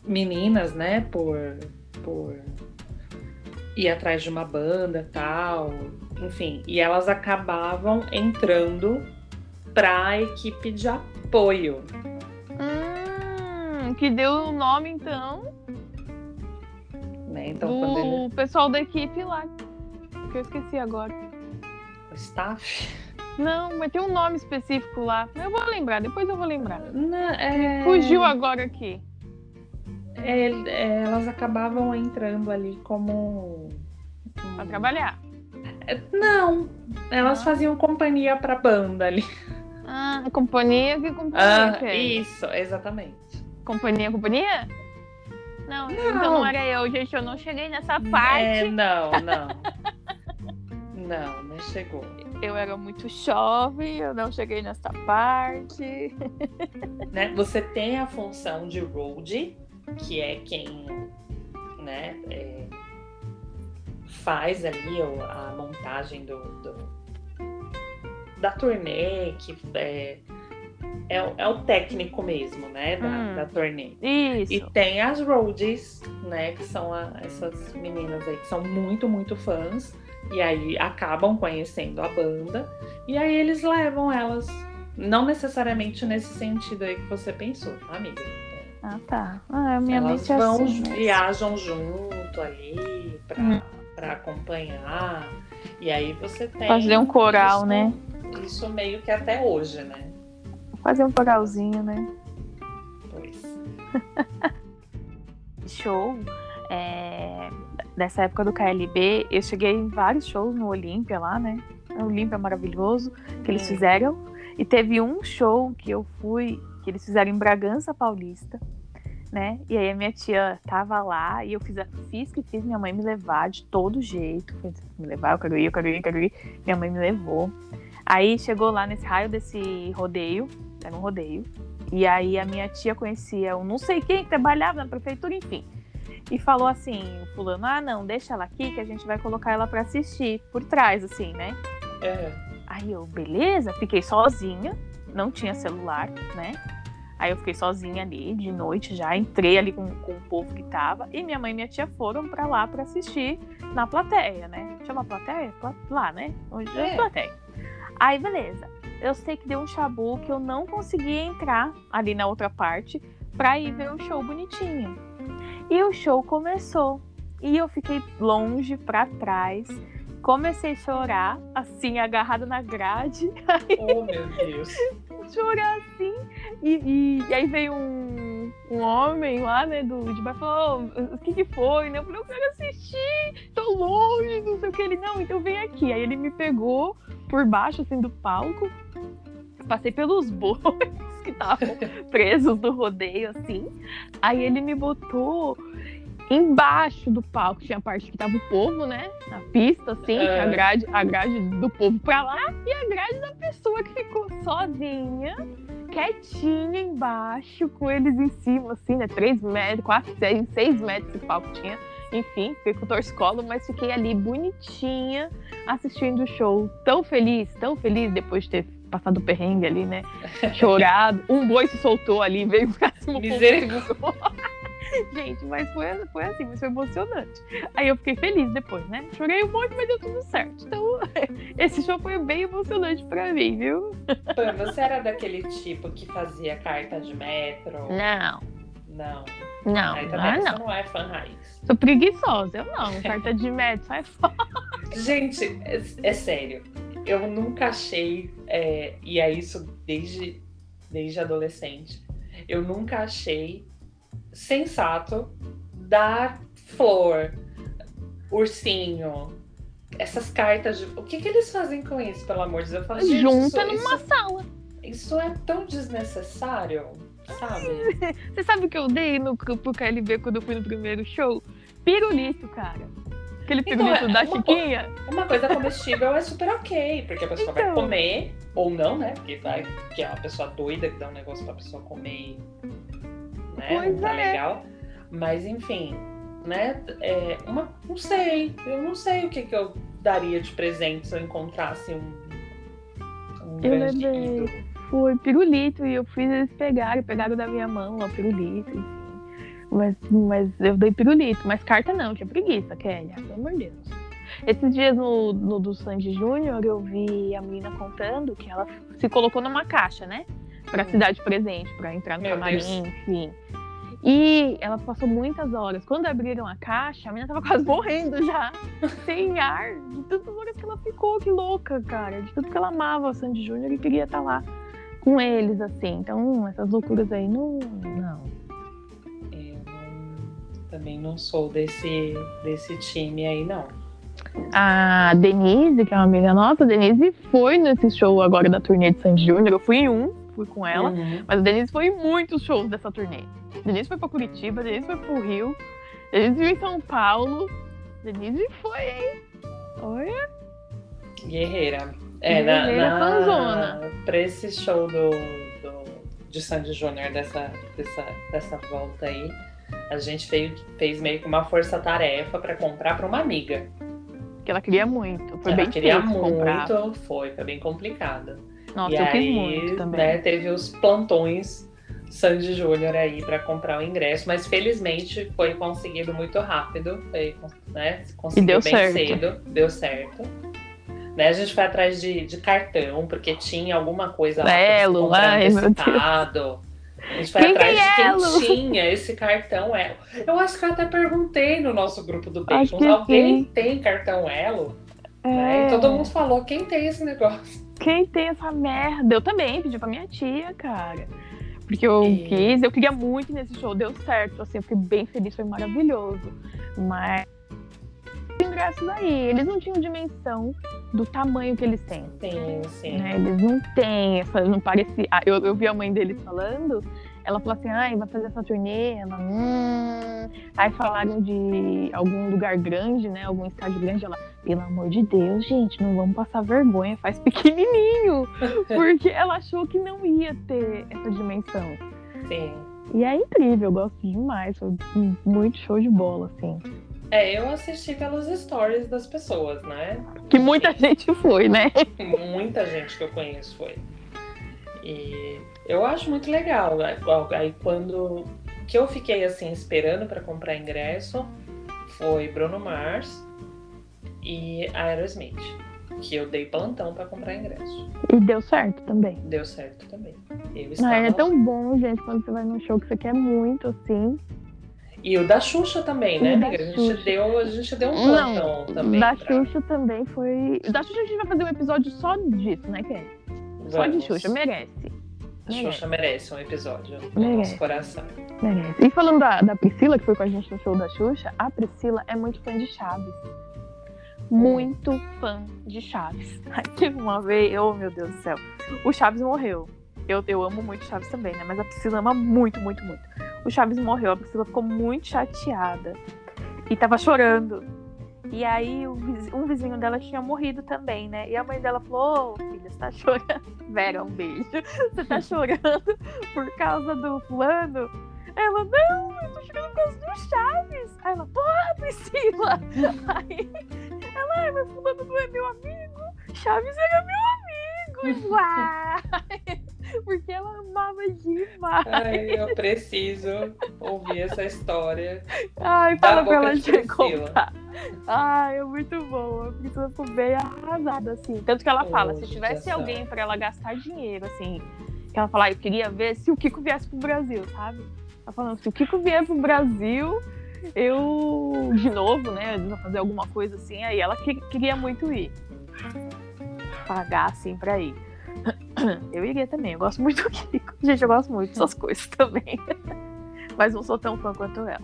meninas, né, por, por ir atrás de uma banda tal, enfim, e elas acabavam entrando para a equipe de apoio. Hum, que deu o nome então né? Então, do ele... pessoal da equipe lá, que eu esqueci agora. O staff? Não, mas tem um nome específico lá. Eu vou lembrar, depois eu vou lembrar. Não, é... Fugiu agora aqui. É, é, elas acabavam entrando ali como. Pra trabalhar. É, não, elas ah. faziam companhia pra banda ali. Ah, companhia que companhia. Ah, isso, exatamente. Companhia, companhia? Não, não, então não era eu, gente. Eu não cheguei nessa parte. É, não, não. não, não chegou. Eu era muito jovem, eu não cheguei nessa parte. Né? Você tem a função de road, que é quem né, é, faz ali a montagem do, do da turnê, que é, é, é o técnico mesmo, né, da, hum, da turnê. Isso. E tem as roadies, né, que são a, essas meninas aí que são muito, muito fãs. E aí acabam conhecendo a banda. E aí eles levam elas, não necessariamente nesse sentido aí que você pensou, tá, amiga? Ah, tá. Ah, minha elas mente é vão, assim, viajam junto ali pra, hum. Pra acompanhar. E aí você tem. Fazer um coral, isso, né? Isso meio que até hoje, né? Fazer um coralzinho, né? Pois. Show. É... Nessa época do KLB, eu cheguei em vários shows no Olímpia lá, né? O Olímpia maravilhoso que eles fizeram. E teve um show que eu fui, que eles fizeram em Bragança Paulista, né? E aí a minha tia tava lá e eu fiz, fiz que fiz minha mãe me levar de todo jeito. Me levar, eu quero ir, eu quero ir, eu quero ir. Minha mãe me levou. Aí chegou lá nesse raio desse rodeio, era um rodeio. E aí a minha tia conhecia um não sei quem que trabalhava na prefeitura, enfim. E falou assim, o fulano, ah, não, deixa ela aqui que a gente vai colocar ela para assistir por trás, assim, né? É. Aí eu, beleza, fiquei sozinha, não tinha celular, né? Aí eu fiquei sozinha ali, de noite já, entrei ali com, com o povo que tava, e minha mãe e minha tia foram para lá para assistir na plateia, né? Chama plateia? Lá, né? Hoje é, é plateia. Aí, beleza. Eu sei que deu um chabu que eu não consegui entrar ali na outra parte pra ir ver o show bonitinho. E o show começou. E eu fiquei longe pra trás. Comecei a chorar, assim, agarrada na grade. Oh, meu Deus. chorar assim. E, e, e aí veio um, um homem lá, né, do de baixo, falou, "Ô, o que que foi, né? Eu falei, eu quero assistir, tô longe, não sei o que. Ele, não, então vem aqui. Aí ele me pegou por baixo, assim, do palco. Passei pelos bois que estavam presos do rodeio, assim. Aí ele me botou embaixo do palco. Tinha a parte que tava o povo, né? Na pista, assim, É. a, grade, a grade do povo pra lá e a grade da pessoa que ficou sozinha, quietinha embaixo, com eles em cima, assim, né? Três metros, quatro, seis, seis metros esse palco tinha. Enfim, fiquei com o torcicolo, mas fiquei ali bonitinha assistindo o show. Tão feliz, tão feliz depois de ter passado perrengue ali, né? Chorado. Um boi se soltou ali, veio o povo Misericórdia. Gente, mas foi, foi assim, mas foi emocionante. Aí eu fiquei feliz depois, né? Chorei um monte, mas deu tudo certo. Então, esse show foi bem emocionante pra mim, viu? Pam, você era daquele tipo que fazia carta de metro? Não, Não. não, Aí não, também não. você não é fã raiz. Sou preguiçosa, eu não. Carta de médico, sai fora. Gente, é, é sério. Eu nunca achei, é, e é isso desde, desde adolescente, eu nunca achei sensato dar flor, ursinho, essas cartas de. O que, que eles fazem com isso, pelo amor de Deus? Eu falo, Junta isso, numa isso, sala. isso é tão desnecessário, sabe? Você sabe o que eu dei no, pro KLB quando eu fui no primeiro show? Pirulito, cara. Aquele Então, pirulito é da uma Chiquinha. Uma coisa comestível é super ok, porque a pessoa vai Então. comer, ou não, né? Porque vai, que é uma pessoa doida que dá um negócio pra pessoa comer e. Né? Pois não tá é. legal. Mas enfim, né? É, uma, não sei. Eu não sei o que, que eu daria de presente se eu encontrasse um. Um Eu levei. Foi pirulito e eu fiz eles pegarem, pegaram da minha mão o pirulito. Mas, mas eu dei pirulito, mas carta não, tinha preguiça, Kélia, pelo amor de Deus. Esses dias no, no do Sandy Júnior eu vi a menina contando que ela se colocou numa caixa, né? Pra Hum. se dar de presente, pra entrar no Meu camarim, Deus. enfim. E ela passou muitas horas. Quando abriram a caixa, a menina tava quase morrendo já, sem ar, de tantas horas que ela ficou, que louca, cara. De tanto que ela amava o Sandy Júnior e queria estar lá com eles, assim. Então, essas loucuras aí não. Não. Também não sou desse, desse time aí, não. A Denise, que é uma amiga nossa, a Denise foi nesse show agora da turnê de Sandy Júnior. Eu fui em um, fui com ela. Uhum. Mas a Denise foi em muitos shows dessa turnê. A Denise foi pra Curitiba, a Denise foi pro Rio, a Denise veio em São Paulo. A Denise foi, hein? Olha. Guerreira. É, na, Guerreira na, fanzona. pra esse show do, do, de Sandy Júnior dessa, dessa, dessa volta aí, a gente fez, fez meio que uma força-tarefa pra comprar pra uma amiga. Que ela queria muito. Foi Ela bem queria difícil comprar. muito, foi, foi bem complicado. Nossa, e eu aí, muito também. né, teve os plantões Sandy Júnior aí pra comprar o ingresso, mas felizmente foi conseguido muito rápido, foi, né, conseguiu deu bem certo. cedo, deu certo. Né, a gente foi atrás de, de cartão, porque tinha alguma coisa lá pra você Elo, comprar ai, meu Deus. A gente foi Quem atrás tem de quem tinha esse cartão Elo. Eu acho que eu até perguntei no nosso grupo do que alguém sim. tem cartão Elo? Né? É, E todo mundo falou, quem tem esse negócio? Quem tem essa merda? Eu também pedi pra minha tia, cara. Porque eu E- quis, eu queria muito nesse show, deu certo, assim, eu fiquei bem feliz, foi maravilhoso. Mas os ingressos aí, eles não tinham dimensão do tamanho que eles têm. Sim, sim. né? Eles não têm, essa, não parecia. Ah, Eu, eu vi a mãe deles falando, ela falou assim, ai, vai fazer essa turnê, ela, hum. Aí falaram de algum lugar grande, né? Algum estádio grande, ela, pelo amor de Deus, gente, não vamos passar vergonha, faz pequenininho. Porque ela achou que não ia ter essa dimensão. sim. E é incrível, eu gosto demais, foi muito show de bola, assim. É, eu assisti pelos stories das pessoas, né? Que muita gente foi, né? Muita gente que eu conheço foi. E eu acho muito legal. Aí quando que eu fiquei assim esperando para comprar ingresso foi Bruno Mars e Aerosmith. que eu dei plantão para comprar ingresso. E deu certo também. Deu certo também. Eu Ah, estava é tão bom, gente, quando você vai num show que você quer muito, assim. E o da Xuxa também, né, amiga? A gente, deu, a gente deu um Não, plantão também. da pra- Xuxa também foi. Da Xuxa a gente vai fazer um episódio só disso, né, Ken? Só de. Xuxa, merece. A Xuxa merece um episódio no Merece. nosso coração. Merece. E falando da, da Priscila, que foi com a gente no show da Xuxa, a Priscila é muito fã de Chaves. Muito fã de Chaves. Aí teve uma vez, oh meu Deus do céu, o Chaves morreu. Eu, eu amo muito Chaves também, né? Mas a Priscila ama muito, muito, muito. O Chaves morreu, a Priscila ficou muito chateada. E tava chorando. E aí um vizinho dela tinha morrido também, né? E a mãe dela falou, ô filha, você tá chorando. Vera, um beijo. Você tá chorando por causa do fulano? Ela, não, eu tô chorando por causa do Chaves. Aí ela, porra, Priscila. Aí ela, ai, mas fulano não é meu amigo. Chaves era meu amigo. Uau! Porque ela amava demais. Ai, eu preciso ouvir essa história. Ai, fala pra ela de te contar. Ai, é muito bom. A Priscila ficou bem arrasada, assim. Tanto que ela fala, Ô, se tivesse alguém pra ela gastar dinheiro, assim, que ela fala, "Ah, eu queria ver se o Kiko viesse pro Brasil, sabe? Ela falando, se o Kiko vier pro Brasil, eu, de novo, né, eu fazer alguma coisa assim, aí ela que- queria muito ir. Pagar, assim, pra ir. Eu iria também, eu gosto muito do Kiko. Gente, eu gosto muito dessas coisas também. Mas não sou tão fã quanto ela.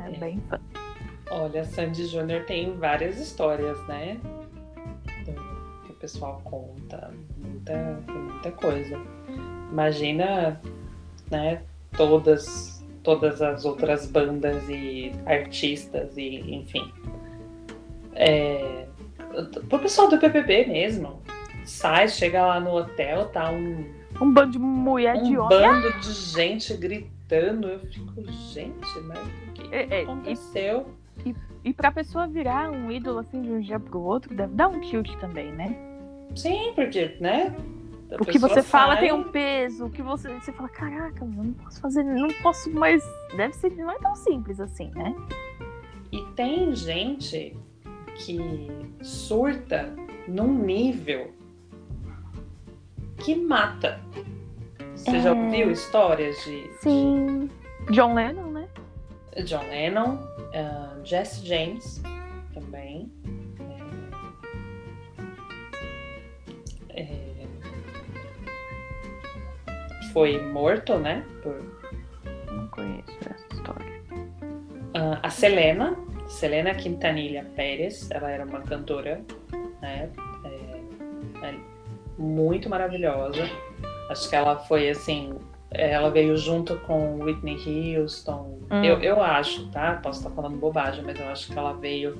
É É. bem fã. Olha, Sandy Júnior tem várias histórias, né? Que o pessoal conta. Muita, muita coisa. Imagina, né? Todas, todas as outras bandas e artistas e enfim. É, pro pessoal do PPB mesmo. Sai, chega lá no hotel, tá um Um bando de mulher um de homem. bando de gente gritando. Eu fico, gente, mas o que É, é, e- aconteceu? E pra pessoa virar um ídolo assim de um dia pro outro, deve dar um tilt também, né? Sim, porque, né? a O que você fala sai- tem um peso, o que você, você fala, caraca, eu não posso fazer, não posso mais. Deve ser, não é tão simples assim, né? E tem gente que surta num nível que mata. Você já É. ouviu histórias de, Sim. John Lennon, né? de John Lennon, ah, Jesse James também. É, é, foi morto, né? Por, Não conheço essa história. Ah, a Selena, Selena Quintanilha Pérez, ela era uma cantora, né? Muito maravilhosa. Acho que ela foi assim, ela veio junto com Whitney Houston. Hum. Eu, eu acho, tá? Posso estar falando bobagem, mas eu acho que ela veio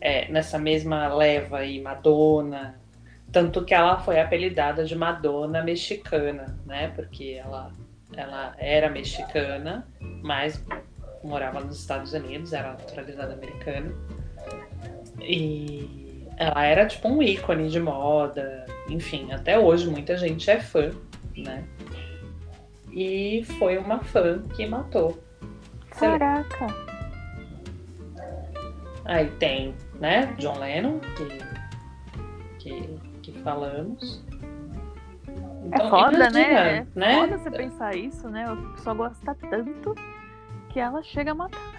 é, nessa mesma leva aí, Madonna. Tanto que ela foi apelidada de Madonna mexicana, né? Porque ela, ela era mexicana, mas morava nos Estados Unidos, era naturalizada americana. E ela era tipo um ícone de moda, enfim, até hoje muita gente é fã, né? E foi uma fã que matou. Caraca. Aí tem, né, John Lennon, que, que, que falamos. É Então, foda, imagina, né? É né? foda você pensar isso, né? A pessoa gosta tanto que ela chega a matar.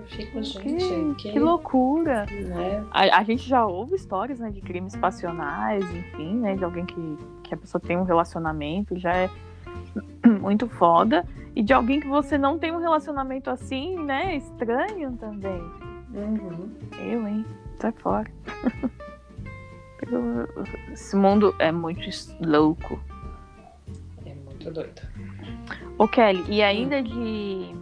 Eu fico, Que, gente, que, que loucura. né? A, a gente já ouve histórias, né, de crimes passionais, enfim, né, de alguém que, que a pessoa tem um relacionamento, já é muito foda. E de alguém que você não tem um relacionamento assim, né, estranho também. Uhum. Eu, hein? Sai fora. Esse mundo é muito louco. É muito doido. Ô, Kelly, e ainda de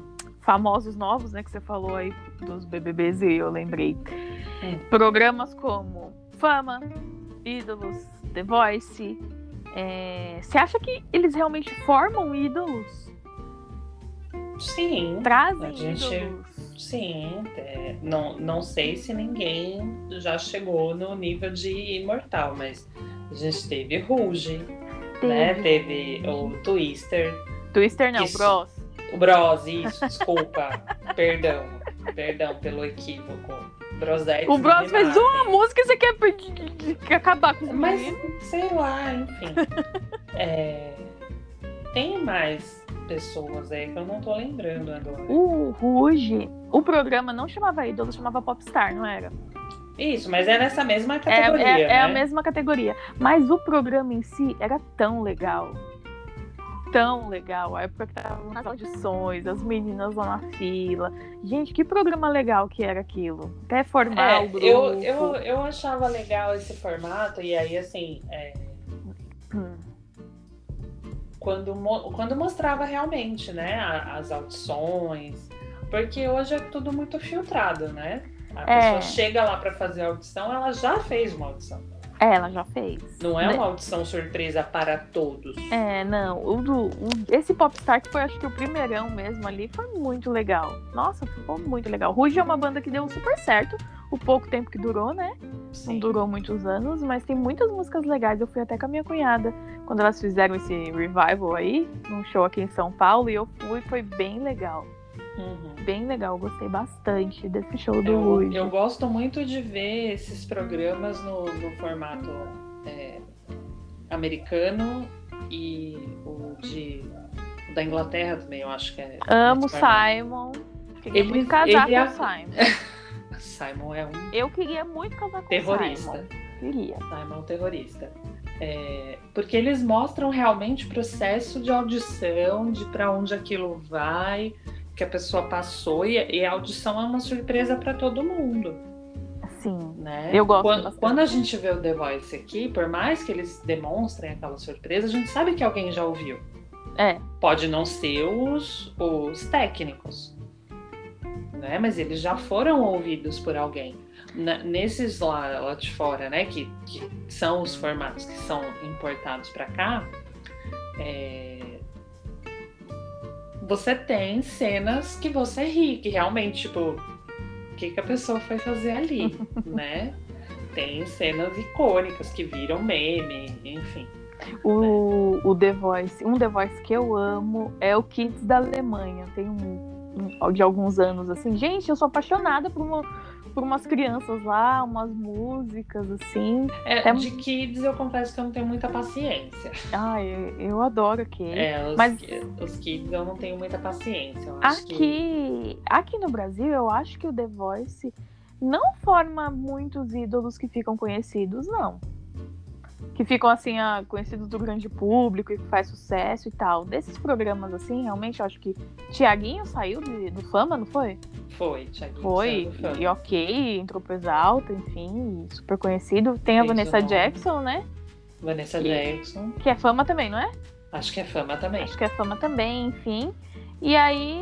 famosos novos, né, que você falou aí dos BBBs e eu lembrei. Hum. Programas como Fama, Ídolos, The Voice. é, Você acha que eles realmente formam ídolos? Sim, Trazem gente- ídolos? sim. é, não, não sei se ninguém já chegou no nível de imortal, mas a gente teve Ruge, né? Teve o Twister, Twister não, Isso. O Bros, isso, desculpa, perdão. Perdão pelo equívoco. Brosete. O Bros fez uma música e você quer, acabar com Mas, sei lá, enfim. É, Tem mais pessoas aí que eu não tô lembrando agora. O Ruge, o programa não chamava ídolo, chamava Popstar, não era? Isso, mas é nessa mesma É, categoria, é, é a né? mesma categoria. Mas o programa em si era tão legal. Tão legal. A época que tava nas audições, as meninas lá na fila. Gente, que programa legal que era aquilo. Até formar É, o grupo. eu, eu, eu achava legal esse formato, e aí, assim, é, Hum. quando, quando mostrava realmente, né, as audições, porque hoje é tudo muito filtrado, né? A É. pessoa chega lá para fazer a audição, ela já fez uma audição. É, ela já fez. Não é Né? uma audição surpresa para todos. É, não. O do, o- esse Popstar, que foi acho que o primeirão mesmo ali, foi muito legal. Nossa, ficou muito legal. Ruge é uma banda que deu super certo. O pouco tempo que durou, né? Não Sim. durou muitos anos, mas tem muitas músicas legais. Eu fui até com a minha cunhada quando elas fizeram esse revival aí, num show aqui em São Paulo, e eu fui, foi bem legal. Uhum. Bem legal, gostei bastante desse show do Eu, eu gosto muito de ver esses programas no, no formato é, americano e o de o da Inglaterra também, eu acho que é. Amo. Simon. Queria Ele- muito casar ele com é- o Simon. Simon é um Eu queria muito casar com o terrorista. Simon. Queria. Simon é um terrorista. É, porque eles mostram realmente o processo de audição, de para onde aquilo vai, que a pessoa passou, e, e a audição é uma surpresa para todo mundo. Sim. né? Eu gosto quando, quando a gente vê o The Voice aqui, por mais que eles demonstrem aquela surpresa, a gente sabe que alguém já ouviu. É. Pode não ser os, os técnicos, né? Mas eles já foram ouvidos por alguém. Na- nesses lá, lá de fora, né? Que, que são os formatos que são importados para cá, é, você tem cenas que você ri, que realmente, tipo, o que, que a pessoa foi fazer ali, né? Tem cenas icônicas que viram meme, enfim. O, o The Voice, um The Voice que eu amo é o Kids da Alemanha. Tem um, um- de alguns anos assim. Gente, eu sou apaixonada por, uma- por umas crianças lá, umas músicas assim. É, É- De kids eu confesso que eu não tenho muita paciência. Ai, eu, eu adoro aquele. É, os, Mas- os kids eu não tenho muita paciência. Acho que Aqui, aqui no Brasil, eu acho que o The Voice não forma muitos ídolos que ficam conhecidos, não. Que ficam assim, ah, conhecidos do grande público e que faz sucesso e tal. Desses programas, assim, realmente, eu acho que Tiaguinho saiu de- do Fama, não foi? foi, Thiaguinho. Foi, saiu do fã. e ok, entrou pro Exalta, enfim, super conhecido. Tem a Fez Vanessa. Jackson, né? Vanessa E- Jackson. Que é fama também, não é? Acho que é fama também. Acho que é fama também, enfim. E aí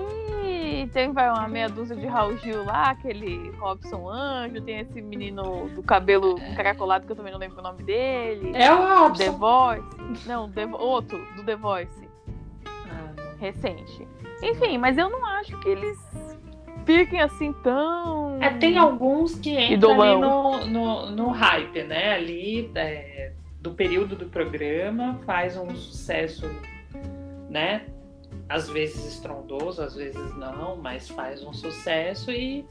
tem vai, uma meia dúzia de Raul Gil lá, aquele Robson Anjo, tem esse menino do cabelo encaracolado que eu também não lembro o nome dele. É o The Robson. Voice. Não, The, outro, do The Voice, Ah, recente. Enfim, mas eu não acho que eles fiquem assim tão. É, tem alguns que entram ali no, no, no hype, né? Ali é, do período do programa, faz um sucesso, né? Às vezes estrondoso, às vezes não, mas faz um sucesso e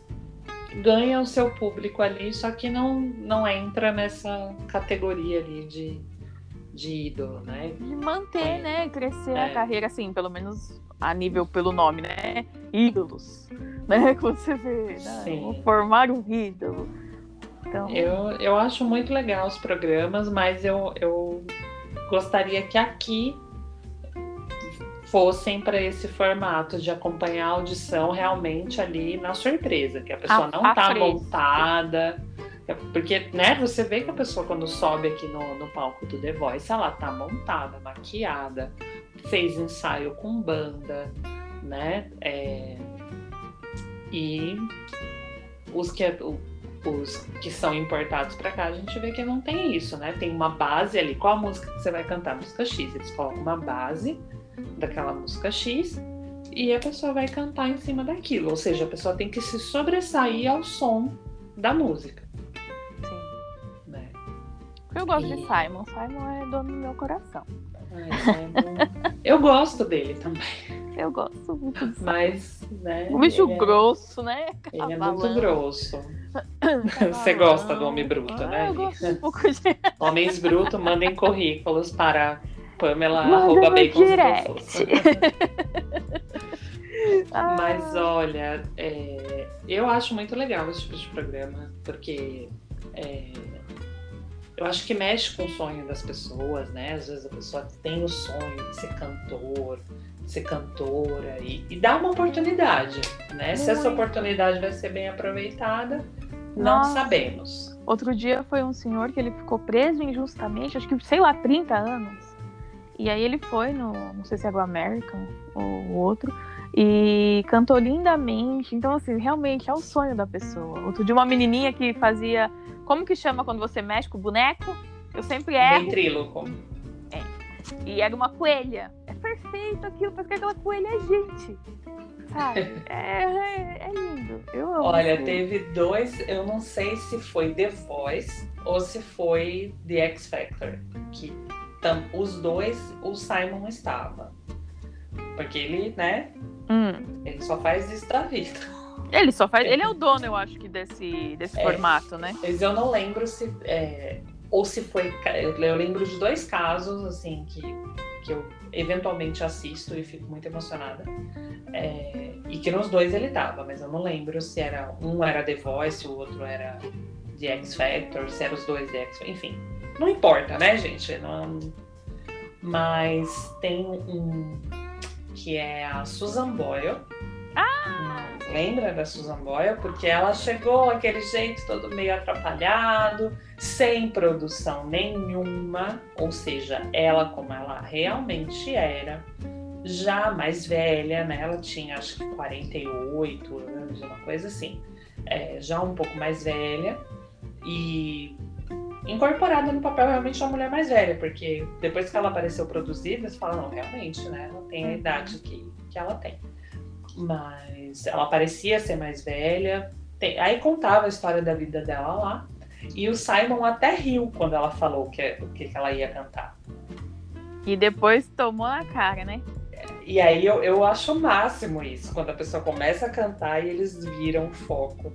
ganha o seu público ali, só que não, não entra nessa categoria ali de, de ídolo, né? de manter, né? Crescer É. a carreira, assim, pelo menos a nível pelo nome, né? Ídolos. Né? Que você vê, né? Formar um ídolo. Então, Eu, eu acho muito legal os programas, mas eu, eu gostaria que aqui fossem para esse formato de acompanhar a audição realmente ali na surpresa, que a pessoa A- não tá fresca. montada. Porque, né, você vê que a pessoa quando sobe aqui no, no palco do The Voice, ela tá montada, maquiada, fez ensaio com banda, né? É, E os que, o- os que são importados para cá, a gente vê que não tem isso, né? Tem uma base ali. Qual a música que você vai cantar? Música X. Eles colocam uma base daquela música X e a pessoa vai cantar em cima daquilo. Ou seja, a pessoa tem que se sobressair ao som da música, sim. né? Eu gosto E- de Simon. Simon é dono do meu coração. Simon- Eu gosto dele também. Eu gosto muito Mas, né? O bicho é- grosso, né? Ele é muito Cavalão. grosso. Você gosta do homem bruto, Ah, né? Eu gosto um pouco de. Homens brutos, mandem currículos para Pamela Manda arroba direct. gostosos. Ah, Mas olha, é, eu acho muito legal esse tipo de programa, porque é, eu acho que mexe com o sonho das pessoas, né? Às vezes a pessoa tem o sonho de ser cantor, de ser cantora, e, e dá uma oportunidade, né? Se essa Muito. oportunidade vai ser bem aproveitada, não Nossa. sabemos. Outro dia foi um senhor que ele ficou preso injustamente, acho que, sei lá, 30 anos. E aí ele foi no, não sei se é o American ou outro, e cantou lindamente. Então, assim, realmente é o sonho da pessoa. Outro dia uma menininha que fazia, como que chama quando você mexe com o boneco? Eu sempre erro. Ventríloco. E era uma coelha. É perfeito aquilo, parece que aquela coelha é gente. Sabe? É, é, é lindo. Eu amo. Olha, teve dois, eu não sei se foi The Voice ou se foi The X Factor, que tam- os dois o Simon estava. Porque ele, né, Hum. ele só faz isso da vida. Ele só faz. Ele é o dono, eu acho que, desse, desse É. formato, né? Mas eu não lembro se. é, ou se foi. Eu, lembro de dois casos, assim, que, que eu eventualmente assisto e fico muito emocionada. É, e que nos dois ele tava, mas eu não lembro se era. Um era The Voice, o outro era The X Factor, se eram os dois The X Enfim. Não importa, né, gente? Não- mas tem um que é a Susan Boyle. Ah! Lembra da Susan Boyle? Porque ela chegou aquele jeito todo meio atrapalhado, sem produção nenhuma, ou seja, ela como ela realmente era, já mais velha, né? Ela tinha acho que 48 anos, uma coisa assim, É, já um pouco mais velha e incorporada no papel realmente de uma mulher mais velha, porque depois que ela apareceu produzida, você fala, não, realmente, né? Ela tem a idade que, que ela tem mas ela parecia ser mais velha. Tem- aí contava a história da vida dela lá. E o Simon até riu quando ela falou que, o que, que ela ia cantar. E depois tomou na cara, né? E aí eu, eu acho o máximo isso, quando a pessoa começa a cantar e eles viram o foco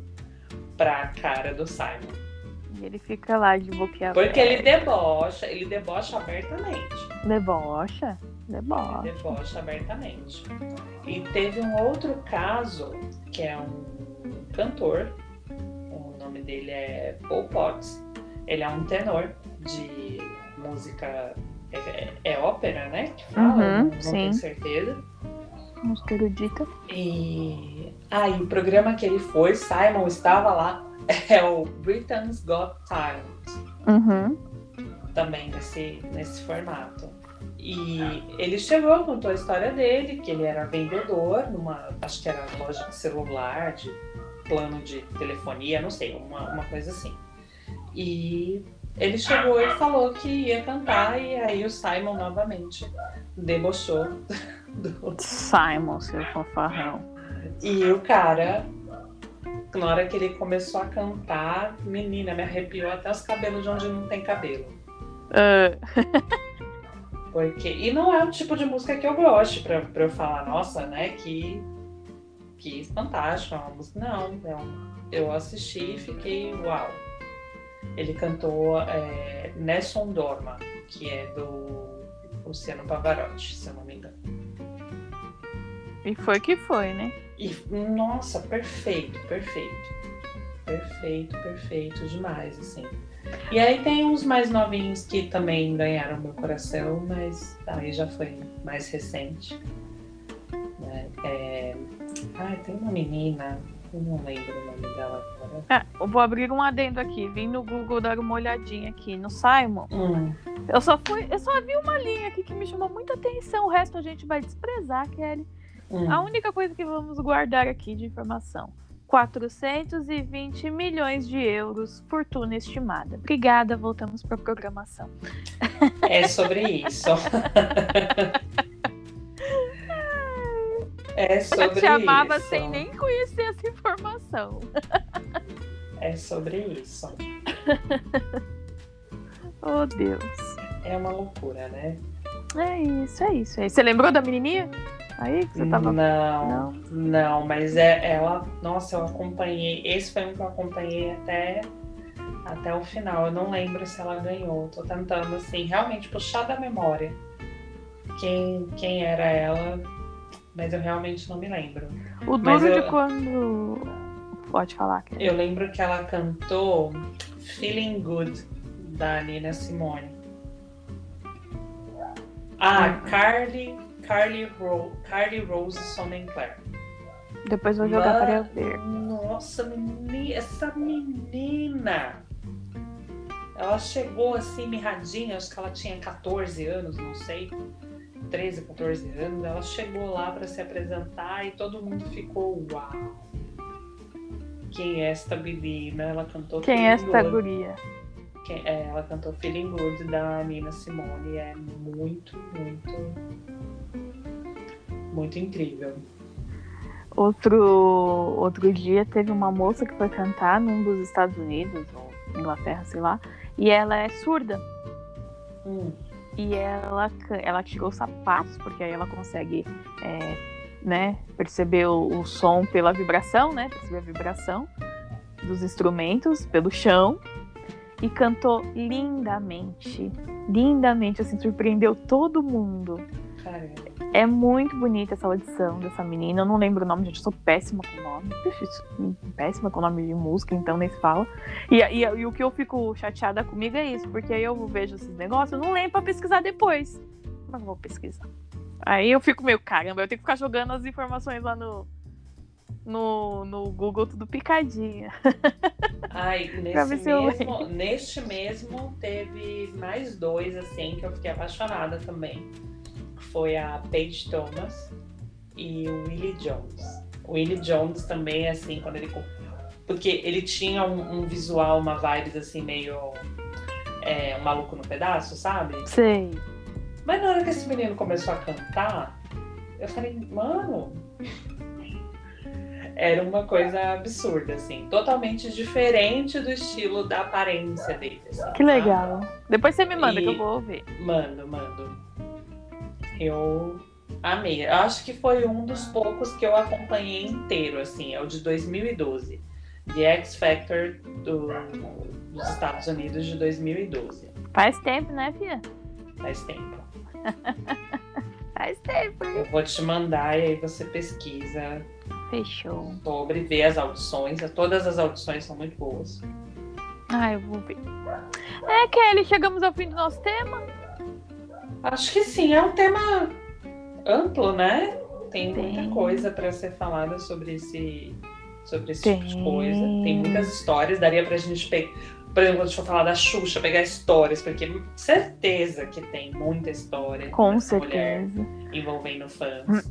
pra cara do Simon. E ele fica lá de boqueaberta. Porque ele debocha, ele debocha abertamente. Debocha? Debocha. Debocha abertamente. E teve um outro caso, que é um cantor, o nome dele é Paul Potts. Ele é um tenor de música, é, é ópera, né? Que fala, Uhum, não, sim. tenho certeza. Música erudita. E aí o programa que ele foi, Simon estava lá, é o Britain's Got Talent Uhum. também nesse, nesse formato. E ele chegou, contou a história dele, que ele era vendedor numa, acho que era loja de celular, de plano de telefonia, não sei, uma, uma coisa assim. E ele chegou e falou que ia cantar, e aí o Simon novamente debochou do, Simon, seu fanfarrão. e o cara, na hora que ele começou a cantar, menina, me arrepiou até os cabelos de onde não tem cabelo. Ah, Porque, e não é o tipo de música que eu gosto pra, pra eu falar, nossa, né, que, que fantástico, é uma música. Não, é um- eu assisti e fiquei, uau. Ele cantou é, Nessun Dorma, que é do Luciano Pavarotti, se eu não me engano. e foi que foi, né? E, nossa, perfeito, perfeito. Perfeito, perfeito demais, assim. E aí tem uns mais novinhos que também ganharam meu coração, mas aí já foi mais recente. Né? É... Ai, tem uma menina, eu não lembro o nome dela agora. Ah, eu vou abrir um adendo aqui. Vim no Google dar uma olhadinha aqui no Simon. Hum, Eu só fui, eu só vi uma linha aqui que me chamou muita atenção. O resto a gente vai desprezar, Kelly. Hum. A única coisa que vamos guardar aqui de informação. 420 milhões de euros, fortuna estimada. Obrigada, voltamos para a programação. É sobre isso. é Eu sobre te amava isso. sem nem conhecer essa informação. É sobre isso. Oh, Deus. É uma loucura, né? É isso, é isso. é isso. Você lembrou da menininha? Aí que você tava. Não, Não. não, mas é ela. Nossa, eu acompanhei. Esse foi um que eu acompanhei até, até o final. Eu não lembro se ela ganhou. Tô tentando, assim, realmente puxar da memória quem, quem era ela, mas eu realmente não me lembro. O duro eu- de quando. Pode falar, Eu lembro que ela cantou Feeling Good, da Nina Simone. Ah, Hum. Carly, Carly, Ro, Carly Rose Sonnenclair. Depois vou jogar para eu Mas- ver. Nossa, menina, essa menina. Ela chegou assim, mirradinha, acho que ela tinha 14 anos, não sei. 13, 14 anos. Ela chegou lá para se apresentar e todo mundo ficou, uau. Quem é esta menina? Ela cantou Quem é esta Good. guria? Quem- é, ela cantou Feeling Good da Nina Simone. É muito, muito, muito incrível. Outro, outro dia teve uma moça que foi cantar num dos Estados Unidos, ou Inglaterra, sei lá, e ela é surda. Hum, E ela, ela tirou os sapatos, porque aí ela consegue é, né, perceber o, o som pela vibração, né? Perceber a vibração dos instrumentos pelo chão. E cantou lindamente. Lindamente, assim, surpreendeu todo mundo. caramba. É muito bonita essa audição dessa menina. Eu não lembro o nome, gente. Eu sou péssima com nome. Péssima com nome de música, então nem se fala. E, e, e o que eu fico chateada comigo é isso, porque aí eu vejo esses negócios, eu não lembro pra pesquisar depois. Mas vou pesquisar. Aí eu fico meio, caramba, eu tenho que ficar jogando as informações lá no. No, no Google tudo picadinha. Ai, nesse mesmo, neste mesmo teve mais dois, assim, que eu fiquei apaixonada também. Foi a Paige Thomas e o Willie Jones. O Willie Jones também, assim, quando ele. Porque ele tinha um, um visual, uma vibes assim, meio. É, um maluco no pedaço, sabe? Sei. Mas na hora que esse menino começou a cantar, eu falei, mano. Era uma coisa absurda, assim. Totalmente diferente do estilo da aparência dele. assim, Que legal. Depois você me manda E- que eu vou ouvir. tá? Mando, mando. Eu amei. Eu acho que foi um dos poucos que eu acompanhei inteiro, assim. É o de 2012. The X Factor do- dos Estados Unidos de 2012. Faz tempo, né, Fia? Faz tempo. Faz tempo. Eu vou te mandar e aí você pesquisa Fechou. sobre, ver as audições. Todas as audições são muito boas. Ah, eu vou ver. É, Kelly, chegamos ao fim do nosso tema. Acho que sim, é um tema amplo, né? Tem muita coisa para ser falada sobre esse, sobre esse Tem. tipo de coisa. Tem muitas histórias, daria pra gente pegar. Por exemplo, quando a gente for falar da Xuxa, pegar histórias, porque certeza que tem muita história Com certeza. envolvendo fãs.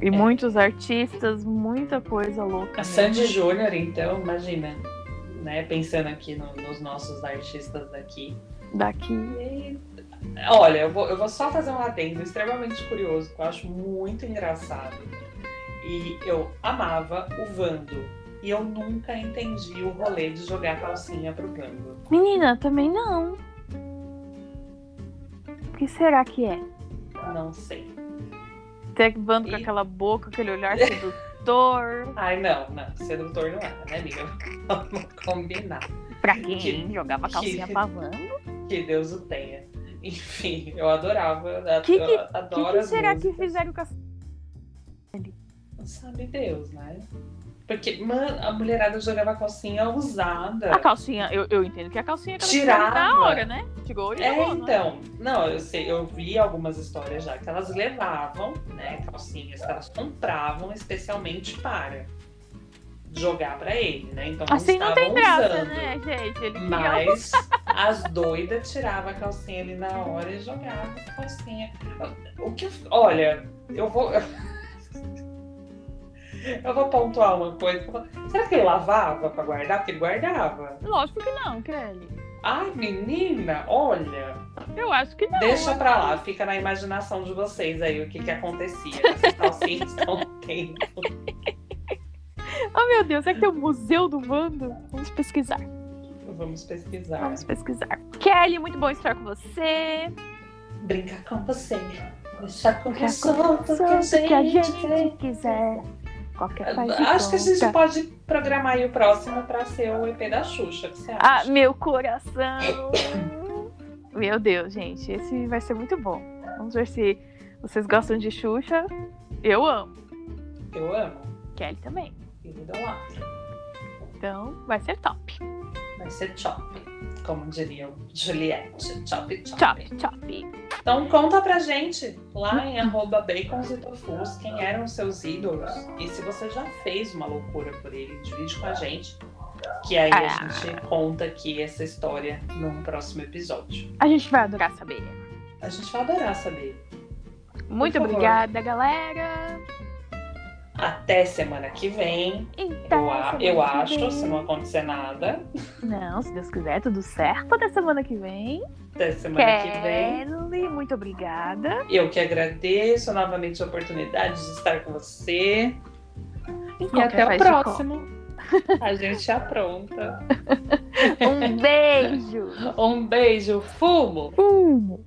E muitos artistas, muita coisa louca. A mesmo. Sandy Júnior, então, imagina, né? Pensando aqui no- nos nossos artistas daqui. Daqui. E, olha, eu vou, eu vou só fazer um adendo extremamente curioso, que eu acho muito engraçado. E eu amava o Vando. E eu nunca entendi o rolê de jogar calcinha pro Vando. Menina, também não. O que será que é? Não sei. Tecvando com E- aquela boca, aquele olhar sedutor. Ai, não, não. Sedutor não era, né, amiga? Vamos combinar. pra quem Que- jogava calcinha que- pavando. Que Deus o tenha. Enfim, eu adorava. Que eu que- adoro que, que será que músicas. fizeram com a Sabe Deus, né? Porque, mano, a mulherada jogava calcinha usada. A calcinha, eu, eu entendo que a calcinha que Tirava. na hora, né? Tirou e É, né? então. Não, eu sei, eu vi algumas histórias já que elas levavam, né, calcinhas que elas compravam especialmente para jogar pra ele, né? Então não Assim não tem graça, usando. né, gente? Ele Mas as doidas tiravam a calcinha ali na hora e jogavam a calcinha. O que, olha, eu vou. Eu vou pontuar uma coisa. Será que ele lavava pra guardar? Porque ele guardava. Lógico que não, Kelly. Ai, menina, olha. Eu acho que não. Deixa pra lá, fica na imaginação de vocês aí o que, que acontecia essas calcinhas tão tempo. Oh, meu Deus, é que tem o Museu do Vando? Vamos pesquisar. Vamos pesquisar. Vamos pesquisar. Kelly, muito bom estar com você. Brincar com você. Deixa correr solto Solto que a que a gente quiser. Qualquer de Acho que a gente pode programar aí o próximo pra ser o EP da Xuxa. O que você Ah, acha? meu coração! meu Deus, gente, esse vai ser muito bom. Vamos ver se vocês gostam de Xuxa. Eu amo. Eu amo. Kelly também. Eu idolatro. Então, vai ser top. Vai ser chop. Como diria o Juliette. Chop, chop. Então conta pra gente lá em arroba bacons e tofus quem eram os seus ídolos. E se você já fez uma loucura por ele, divide com a gente. Que aí a Ah. gente conta aqui essa história num próximo episódio. A gente vai adorar saber. A gente vai adorar saber. Muito obrigada, galera. Até semana que vem. Então, Eu, a- eu acho, vem- se não acontecer nada. Não, se Deus quiser, tudo certo até semana que vem. Até semana que vem. Kelly, muito obrigada. Eu que agradeço novamente a oportunidade de estar com você. Em E até o próximo. A gente apronta. Um beijo. Um beijo, fumo! Fumo.